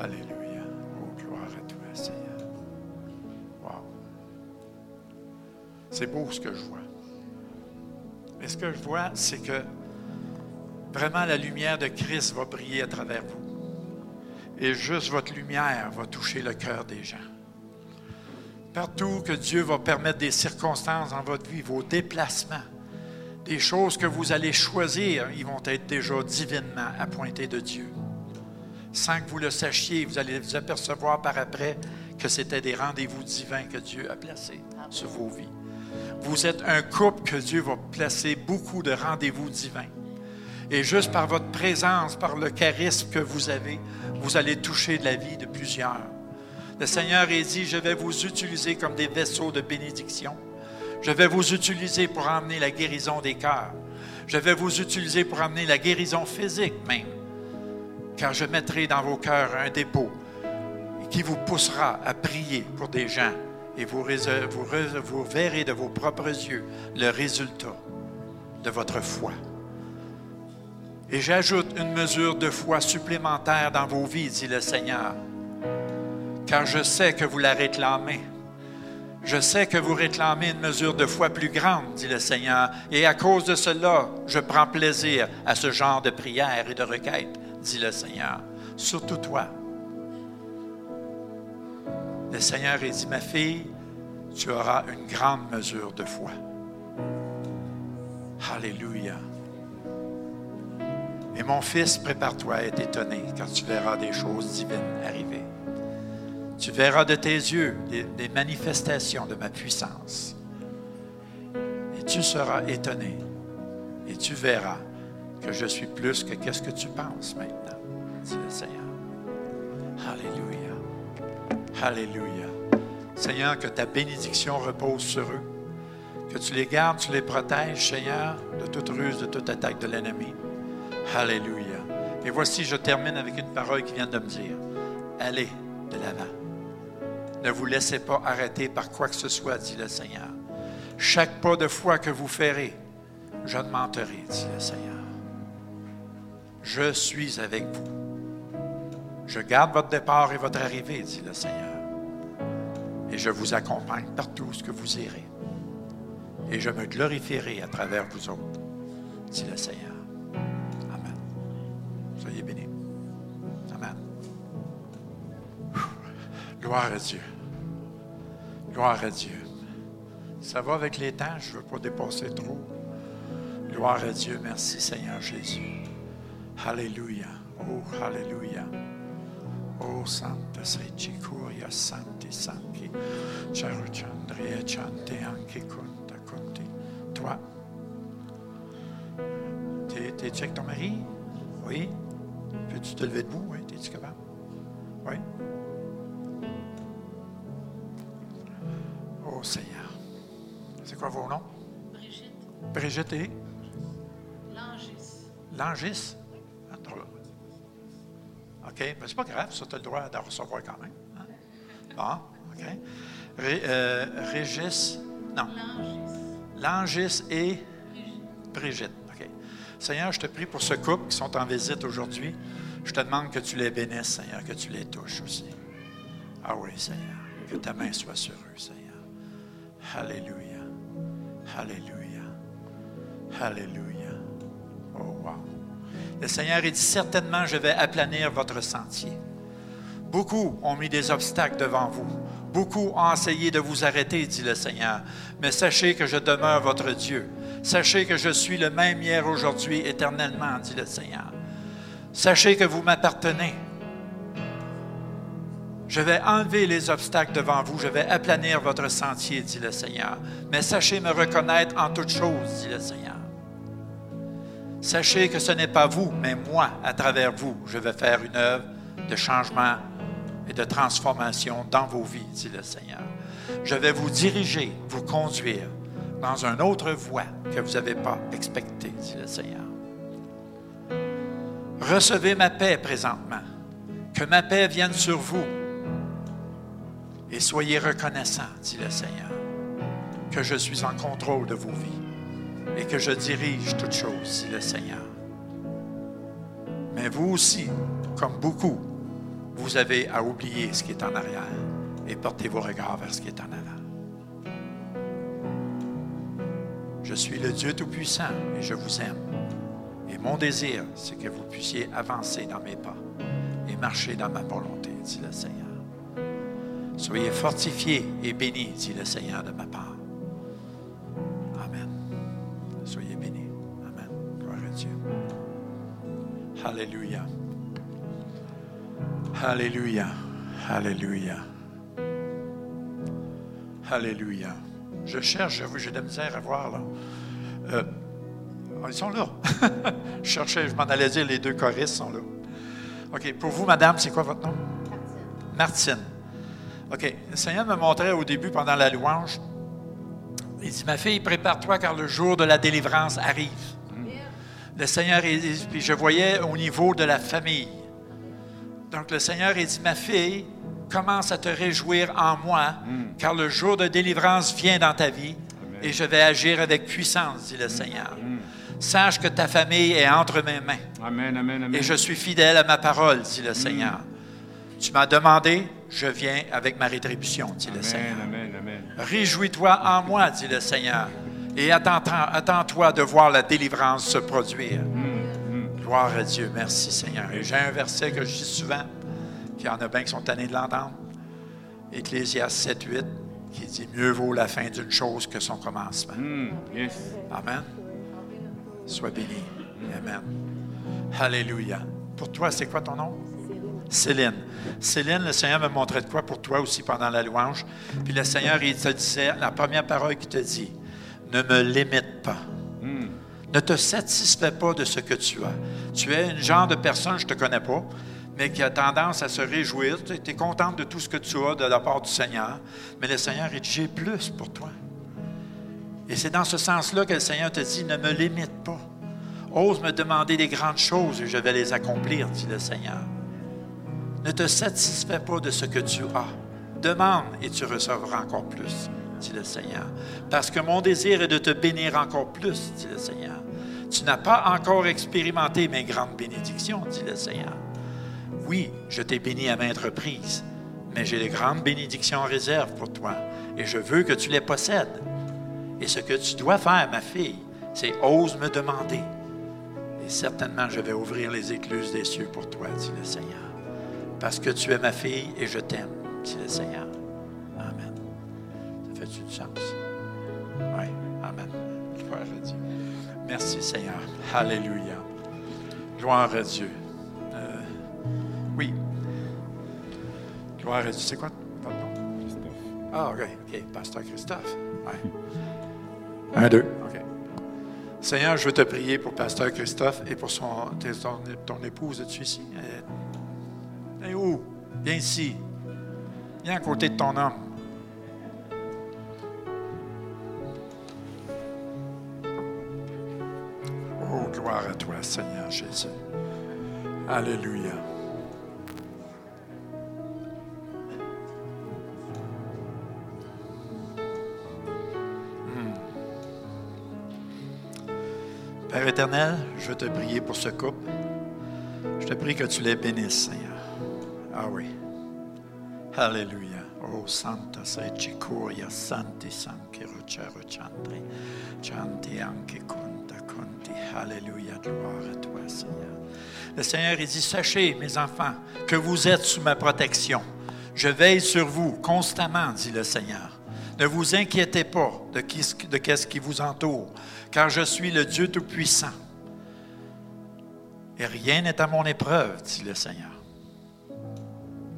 Alléluia. Oh, gloire à toi, Seigneur. Wow. C'est beau ce que je vois. Et ce que je vois, c'est que vraiment la lumière de Christ va briller à travers vous. Et juste votre lumière va toucher le cœur des gens. Partout que Dieu va permettre des circonstances dans votre vie, vos déplacements, des choses que vous allez choisir, ils vont être déjà divinement appointés de Dieu. Sans que vous le sachiez, vous allez vous apercevoir par après que c'était des rendez-vous divins que Dieu a placés sur vos vies. Vous êtes un couple que Dieu va placer beaucoup de rendez-vous divins. Et juste par votre présence, par le charisme que vous avez, vous allez toucher de la vie de plusieurs. Le Seigneur a dit, je vais vous utiliser comme des vaisseaux de bénédiction. Je vais vous utiliser pour emmener la guérison des cœurs. Je vais vous utiliser pour emmener la guérison physique même. Car je mettrai dans vos cœurs un dépôt qui vous poussera à prier pour des gens et vous, vous verrez de vos propres yeux le résultat de votre foi. Et j'ajoute une mesure de foi supplémentaire dans vos vies, dit le Seigneur, car je sais que vous la réclamez. Je sais que vous réclamez une mesure de foi plus grande, dit le Seigneur, et à cause de cela, je prends plaisir à ce genre de prière et de requête, dit le Seigneur. Surtout toi. Le Seigneur a dit, ma fille, tu auras une grande mesure de foi. Alléluia. Et mon fils, prépare-toi à être étonné quand tu verras des choses divines arriver. Tu verras de tes yeux des, manifestations de ma puissance. Et tu seras étonné. Et tu verras que je suis plus que qu'est-ce que tu penses maintenant, Seigneur. Alléluia. Alléluia. Seigneur, que ta bénédiction repose sur eux. Que tu les gardes, tu les protèges, Seigneur, de toute ruse, de toute attaque de l'ennemi. Alléluia. Et voici, je termine avec une parole qui vient de me dire. Allez de l'avant. Ne vous laissez pas arrêter par quoi que ce soit, dit le Seigneur. Chaque pas de foi que vous ferez, je ne menterai, dit le Seigneur. Je suis avec vous. Je garde votre départ et votre arrivée, dit le Seigneur. Et je vous accompagne partout où vous irez. Et je me glorifierai à travers vous autres, dit le Seigneur. Amen. Soyez bénis. Amen. Gloire à Dieu. Gloire à Dieu. Ça va avec les temps, je ne veux pas dépasser trop. Gloire à Dieu. Merci Seigneur Jésus. Alléluia. Oh, Alléluia. Oh, Santa sei Santi, Santi. Ciao, Chandria, Chante, anche conta, conti. Toi, t'es- t'es-tu avec ton mari? Oui. Peux-tu te lever debout? Oui. T'es-tu capable? Oui. Quoi vos noms? Brigitte Brigitte et? Langis. Langis? OK. Mais c'est pas grave, ça, tu as le droit d'en recevoir quand même. hein? Bon, OK. Ré- euh, Régis. Non. Langis. Langis et Brigitte. OK. Seigneur, je te prie pour ce couple qui sont en visite aujourd'hui. Je te demande que tu les bénisses, Seigneur, que tu les touches aussi. Ah oui, Seigneur. Que ta main soit sur eux, Seigneur. Alléluia. Alléluia. Alléluia. Oh, wow. Le Seigneur a dit certainement, je vais aplanir votre sentier. Beaucoup ont mis des obstacles devant vous. Beaucoup ont essayé de vous arrêter, dit le Seigneur. Mais sachez que je demeure votre Dieu. Sachez que je suis le même hier, aujourd'hui, éternellement, dit le Seigneur. Sachez que vous m'appartenez. Je vais enlever les obstacles devant vous. Je vais aplanir votre sentier, dit le Seigneur. Mais sachez me reconnaître en toutes choses, dit le Seigneur. Sachez que ce n'est pas vous, mais moi, à travers vous, je vais faire une œuvre de changement et de transformation dans vos vies, dit le Seigneur. Je vais vous diriger, vous conduire dans une autre voie que vous n'avez pas expectée, dit le Seigneur. Recevez ma paix présentement. Que ma paix vienne sur vous. Et soyez reconnaissants, dit le Seigneur, que je suis en contrôle de vos vies et que je dirige toutes choses, dit le Seigneur. Mais vous aussi, comme beaucoup, vous avez à oublier ce qui est en arrière et porter vos regards vers ce qui est en avant. Je suis le Dieu Tout-Puissant et je vous aime. Et mon désir, c'est que vous puissiez avancer dans mes pas et marcher dans ma volonté, dit le Seigneur. Soyez fortifiés et bénis, dit le Seigneur de ma part. Amen. Soyez bénis. Amen. Gloire à Dieu. Alléluia. Alléluia. Alléluia. Alléluia. Je cherche, j'avoue, j'ai de la misère à voir là. Euh, ils sont là. je cherchais, je m'en allais dire, les deux choristes sont là. OK. Pour vous, madame, c'est quoi votre nom? Martine. OK. Le Seigneur me montrait au début, pendant la louange, Il dit, ma fille, prépare-toi car le jour de la délivrance arrive. Le Seigneur, il- puis je voyais au niveau de la famille. Donc le Seigneur, il dit, ma fille, commence à te réjouir en moi, car le jour de délivrance vient dans ta vie, et je vais agir avec puissance, dit le Seigneur. Sache que ta famille est entre mes mains, Amen, amen, amen. et je suis fidèle à ma parole, dit le Seigneur. Tu m'as demandé, je viens avec ma rétribution, dit le Seigneur. Amen, amen, amen. Réjouis-toi en moi, dit le Seigneur, et attends- attends-toi de voir la délivrance se produire. Gloire à Dieu. Merci, Seigneur. Et j'ai un verset que je dis souvent, puis il y en a bien qui sont tannés de l'entendre. Ecclésiaste 7, 8, qui dit Mieux vaut la fin d'une chose que son commencement. Mm, yes. Amen. Sois béni. Amen. Alléluia. Pour toi, c'est quoi ton nom? Céline. Céline, le Seigneur me montrait de quoi pour toi aussi pendant la louange. Puis le Seigneur, il te disait, la première parole qu'il te dit, ne me limite pas. Ne te satisfais pas de ce que tu as. Tu es un genre de personne, je ne te connais pas, mais qui a tendance à se réjouir. Tu es contente de tout ce que tu as de la part du Seigneur. Mais le Seigneur, il dit, j'ai plus pour toi. Et c'est dans ce sens-là que le Seigneur te dit, ne me limite pas. Ose me demander des grandes choses et je vais les accomplir, dit le Seigneur. Ne te satisfais pas de ce que tu as. Demande et tu recevras encore plus, dit le Seigneur. Parce que mon désir est de te bénir encore plus, dit le Seigneur. Tu n'as pas encore expérimenté mes grandes bénédictions, dit le Seigneur. Oui, je t'ai béni à maintes reprises, mais j'ai de grandes bénédictions en réserve pour toi et je veux que tu les possèdes. Et ce que tu dois faire, ma fille, c'est ose me demander. Et certainement, je vais ouvrir les écluses des cieux pour toi, dit le Seigneur. Parce que tu es ma fille et je t'aime, dit le Seigneur. Amen. Ça fait-tu du sens? Oui, Amen. Gloire à Dieu. Merci, Seigneur. Alléluia. Gloire à Dieu. Euh, oui. Gloire à Dieu. C'est quoi votre nom? Christophe. Ah, OK. OK. Pasteur Christophe. Ouais. Un, deux. OK. Seigneur, je veux te prier pour Pasteur Christophe et pour son, ton, ton épouse. Es-tu ici? Viens ici. Viens à côté de ton homme. Oh, gloire à toi, Seigneur Jésus. Alléluia. Père éternel, je veux te prier pour ce couple. Je te prie que tu les bénisses, Seigneur. Ah oui. Alléluia. Oh, Santa sei santi sanki rucero chantre, chanti anche conta conti. Alléluia, gloire à toi, Seigneur. Le Seigneur, dit, sachez, mes enfants, que vous êtes sous ma protection. Je veille sur vous constamment, dit le Seigneur. Ne vous inquiétez pas de, qu'est-ce qui vous entoure, car je suis le Dieu Tout-Puissant. Et rien n'est à mon épreuve, dit le Seigneur.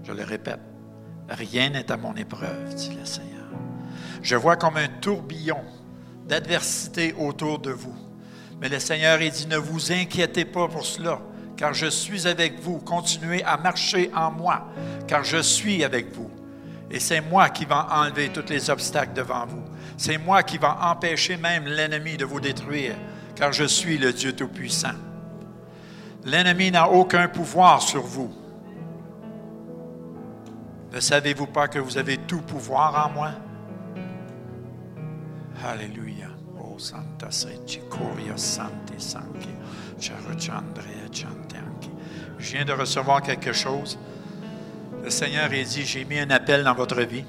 Je le répète, rien n'est à mon épreuve, dit le Seigneur. Je vois comme un tourbillon d'adversité autour de vous. Mais le Seigneur, il dit, ne vous inquiétez pas pour cela, car je suis avec vous. Continuez à marcher en moi, car je suis avec vous. Et c'est moi qui va enlever tous les obstacles devant vous. C'est moi qui va empêcher même l'ennemi de vous détruire, car je suis le Dieu Tout-Puissant. L'ennemi n'a aucun pouvoir sur vous. Ne savez-vous pas que vous avez tout pouvoir en moi? Alléluia. Oh, Santa Coria Santi Sanki. Je viens de recevoir quelque chose. Le Seigneur a dit, j'ai mis un appel dans votre vie.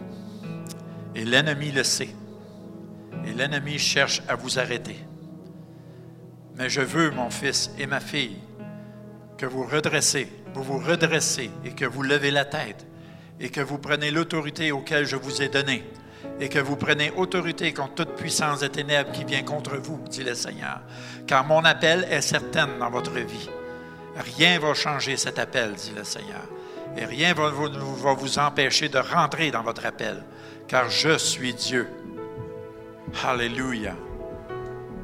Et l'ennemi le sait. Et l'ennemi cherche à vous arrêter. Mais je veux, mon fils et ma fille, que vous redressez, vous vous redressez et que vous levez la tête et que vous prenez l'autorité auquel je vous ai donnée et que vous prenez autorité contre toute puissance des ténèbres qui vient contre vous, dit le Seigneur. Car mon appel est certain dans votre vie. Rien va changer cet appel, dit le Seigneur. Et rien va vous, va vous empêcher de rentrer dans votre appel, car je suis Dieu. Alléluia.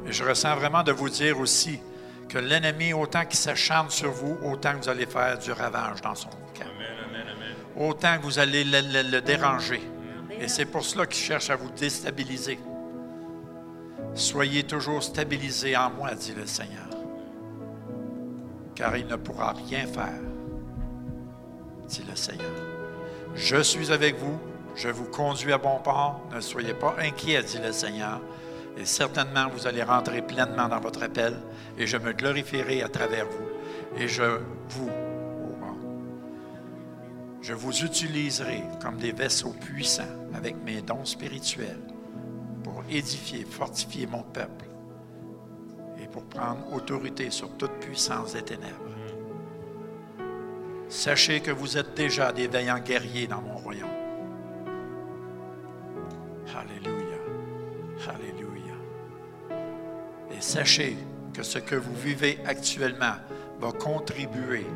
Et je ressens vraiment de vous dire aussi que l'ennemi, autant qu'il s'acharne sur vous, autant que vous allez faire du ravage dans son camp. Autant que vous allez le, le- déranger. Et c'est pour cela qu'il cherche à vous déstabiliser. Soyez toujours stabilisés en moi, dit le Seigneur, car il ne pourra rien faire, dit le Seigneur. Je suis avec vous, je vous conduis à bon port, ne soyez pas inquiets, dit le Seigneur, et certainement vous allez rentrer pleinement dans votre appel, et je me glorifierai à travers vous, et je vous, je vous utiliserai comme des vaisseaux puissants avec mes dons spirituels pour édifier, fortifier mon peuple et pour prendre autorité sur toute puissance des ténèbres. Sachez que vous êtes déjà des vaillants guerriers dans mon royaume. Alléluia. Alléluia. Et sachez que ce que vous vivez actuellement va contribuer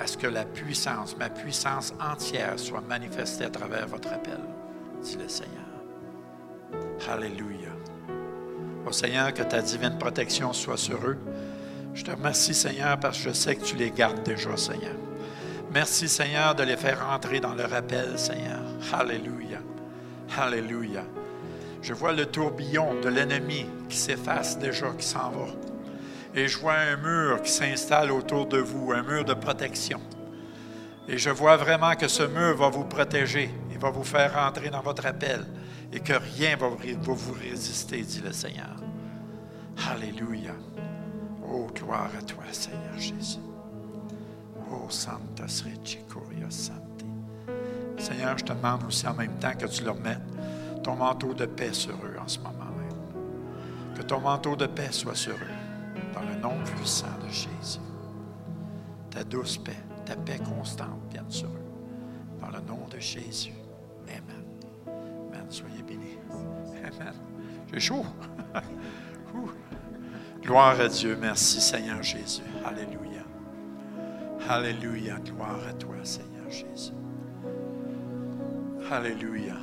à ce que la puissance, ma puissance entière, soit manifestée à travers votre appel, dit le Seigneur. Alléluia. Ô Seigneur, que ta divine protection soit sur eux. Je te remercie, Seigneur, parce que je sais que tu les gardes déjà, Seigneur. Merci, Seigneur, de les faire entrer dans leur appel, Seigneur. Alléluia. Alléluia. Je vois le tourbillon de l'ennemi qui s'efface déjà, qui s'en va. Et je vois un mur qui s'installe autour de vous, un mur de protection. Et je vois vraiment que ce mur va vous protéger. Il va vous faire entrer dans votre appel et que rien ne va vous résister, dit le Seigneur. Alléluia. Oh, gloire à toi, Seigneur Jésus. Oh, Santa Srecicoria Santi. Seigneur, je te demande aussi en même temps que tu leur mettes ton manteau de paix sur eux en ce moment même. Que ton manteau de paix soit sur eux, dans le nom puissant de Jésus. Ta douce paix, ta paix constante vienne sur eux, dans le nom de Jésus. Amen. Amen. Soyez bénis. Amen. J'ai chaud. Gloire à Dieu. Merci, Seigneur Jésus. Alléluia. Alléluia. Gloire à toi, Seigneur Jésus. Alléluia.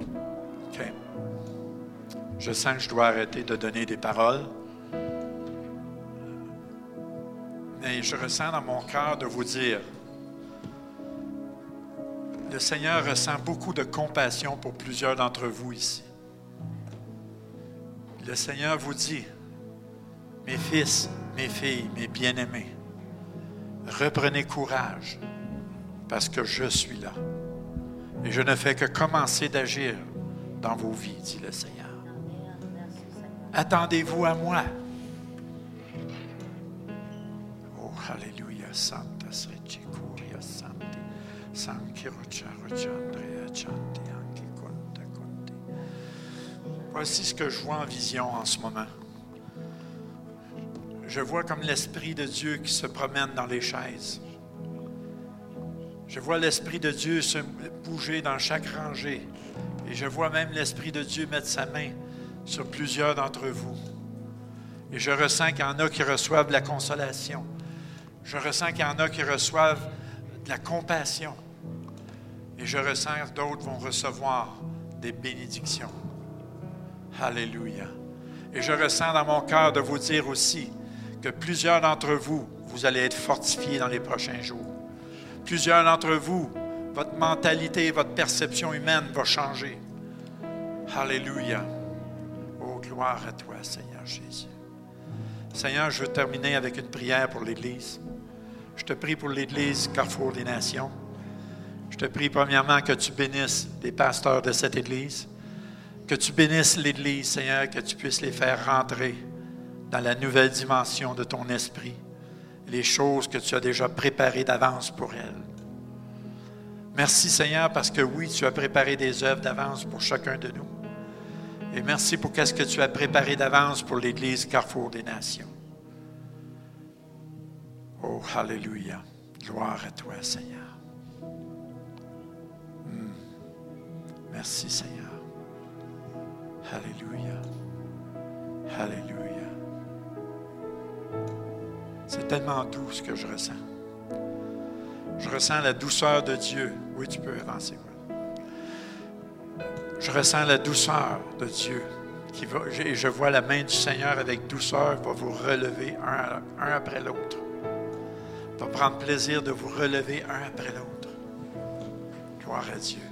OK. Je sens que je dois arrêter de donner des paroles. Mais je ressens dans mon cœur de vous dire, le Seigneur ressent beaucoup de compassion pour plusieurs d'entre vous ici. Le Seigneur vous dit, mes fils, mes filles, mes bien-aimés, reprenez courage parce que je suis là. Et je ne fais que commencer d'agir dans vos vies, dit le Seigneur. Attendez-vous à moi. Alléluia, Santa Srecicuria Santi, Sankirocha Rochandrea Chanti Anki Conta Conti. Voici ce que je vois en vision en ce moment. Je vois comme l'Esprit de Dieu qui se promène dans les chaises. Je vois l'Esprit de Dieu se bouger dans chaque rangée. Et je vois même l'Esprit de Dieu mettre sa main sur plusieurs d'entre vous. Et je ressens qu'il y en a qui reçoivent la consolation. Je ressens qu'il y en a qui reçoivent de la compassion. Et je ressens que d'autres vont recevoir des bénédictions. Alléluia. Et je ressens dans mon cœur de vous dire aussi que plusieurs d'entre vous, vous allez être fortifiés dans les prochains jours. Plusieurs d'entre vous, votre mentalité, votre perception humaine va changer. Alléluia. Oh, gloire à toi, Seigneur Jésus. Seigneur, je veux terminer avec une prière pour l'Église. Je te prie pour l'Église Carrefour des Nations. Je te prie premièrement que tu bénisses les pasteurs de cette Église, que tu bénisses l'Église, Seigneur, que tu puisses les faire rentrer dans la nouvelle dimension de ton esprit, les choses que tu as déjà préparées d'avance pour elles. Merci Seigneur parce que oui, tu as préparé des œuvres d'avance pour chacun de nous. Et merci pour qu'est-ce que tu as préparé d'avance pour l'Église Carrefour des Nations. Oh, Alléluia. Gloire à toi, Seigneur. Hmm. Merci, Seigneur. Alléluia. Alléluia. C'est tellement doux ce que je ressens. Je ressens la douceur de Dieu. Oui, tu peux avancer. Je ressens la douceur de Dieu. Et je vois la main du Seigneur avec douceur va vous relever un, un après l'autre. Va prendre plaisir de vous relever un après l'autre. Gloire à Dieu.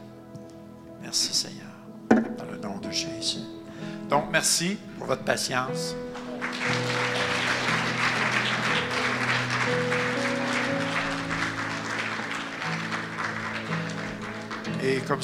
Merci Seigneur. Dans le nom de Jésus. Donc, merci pour votre patience. Et comme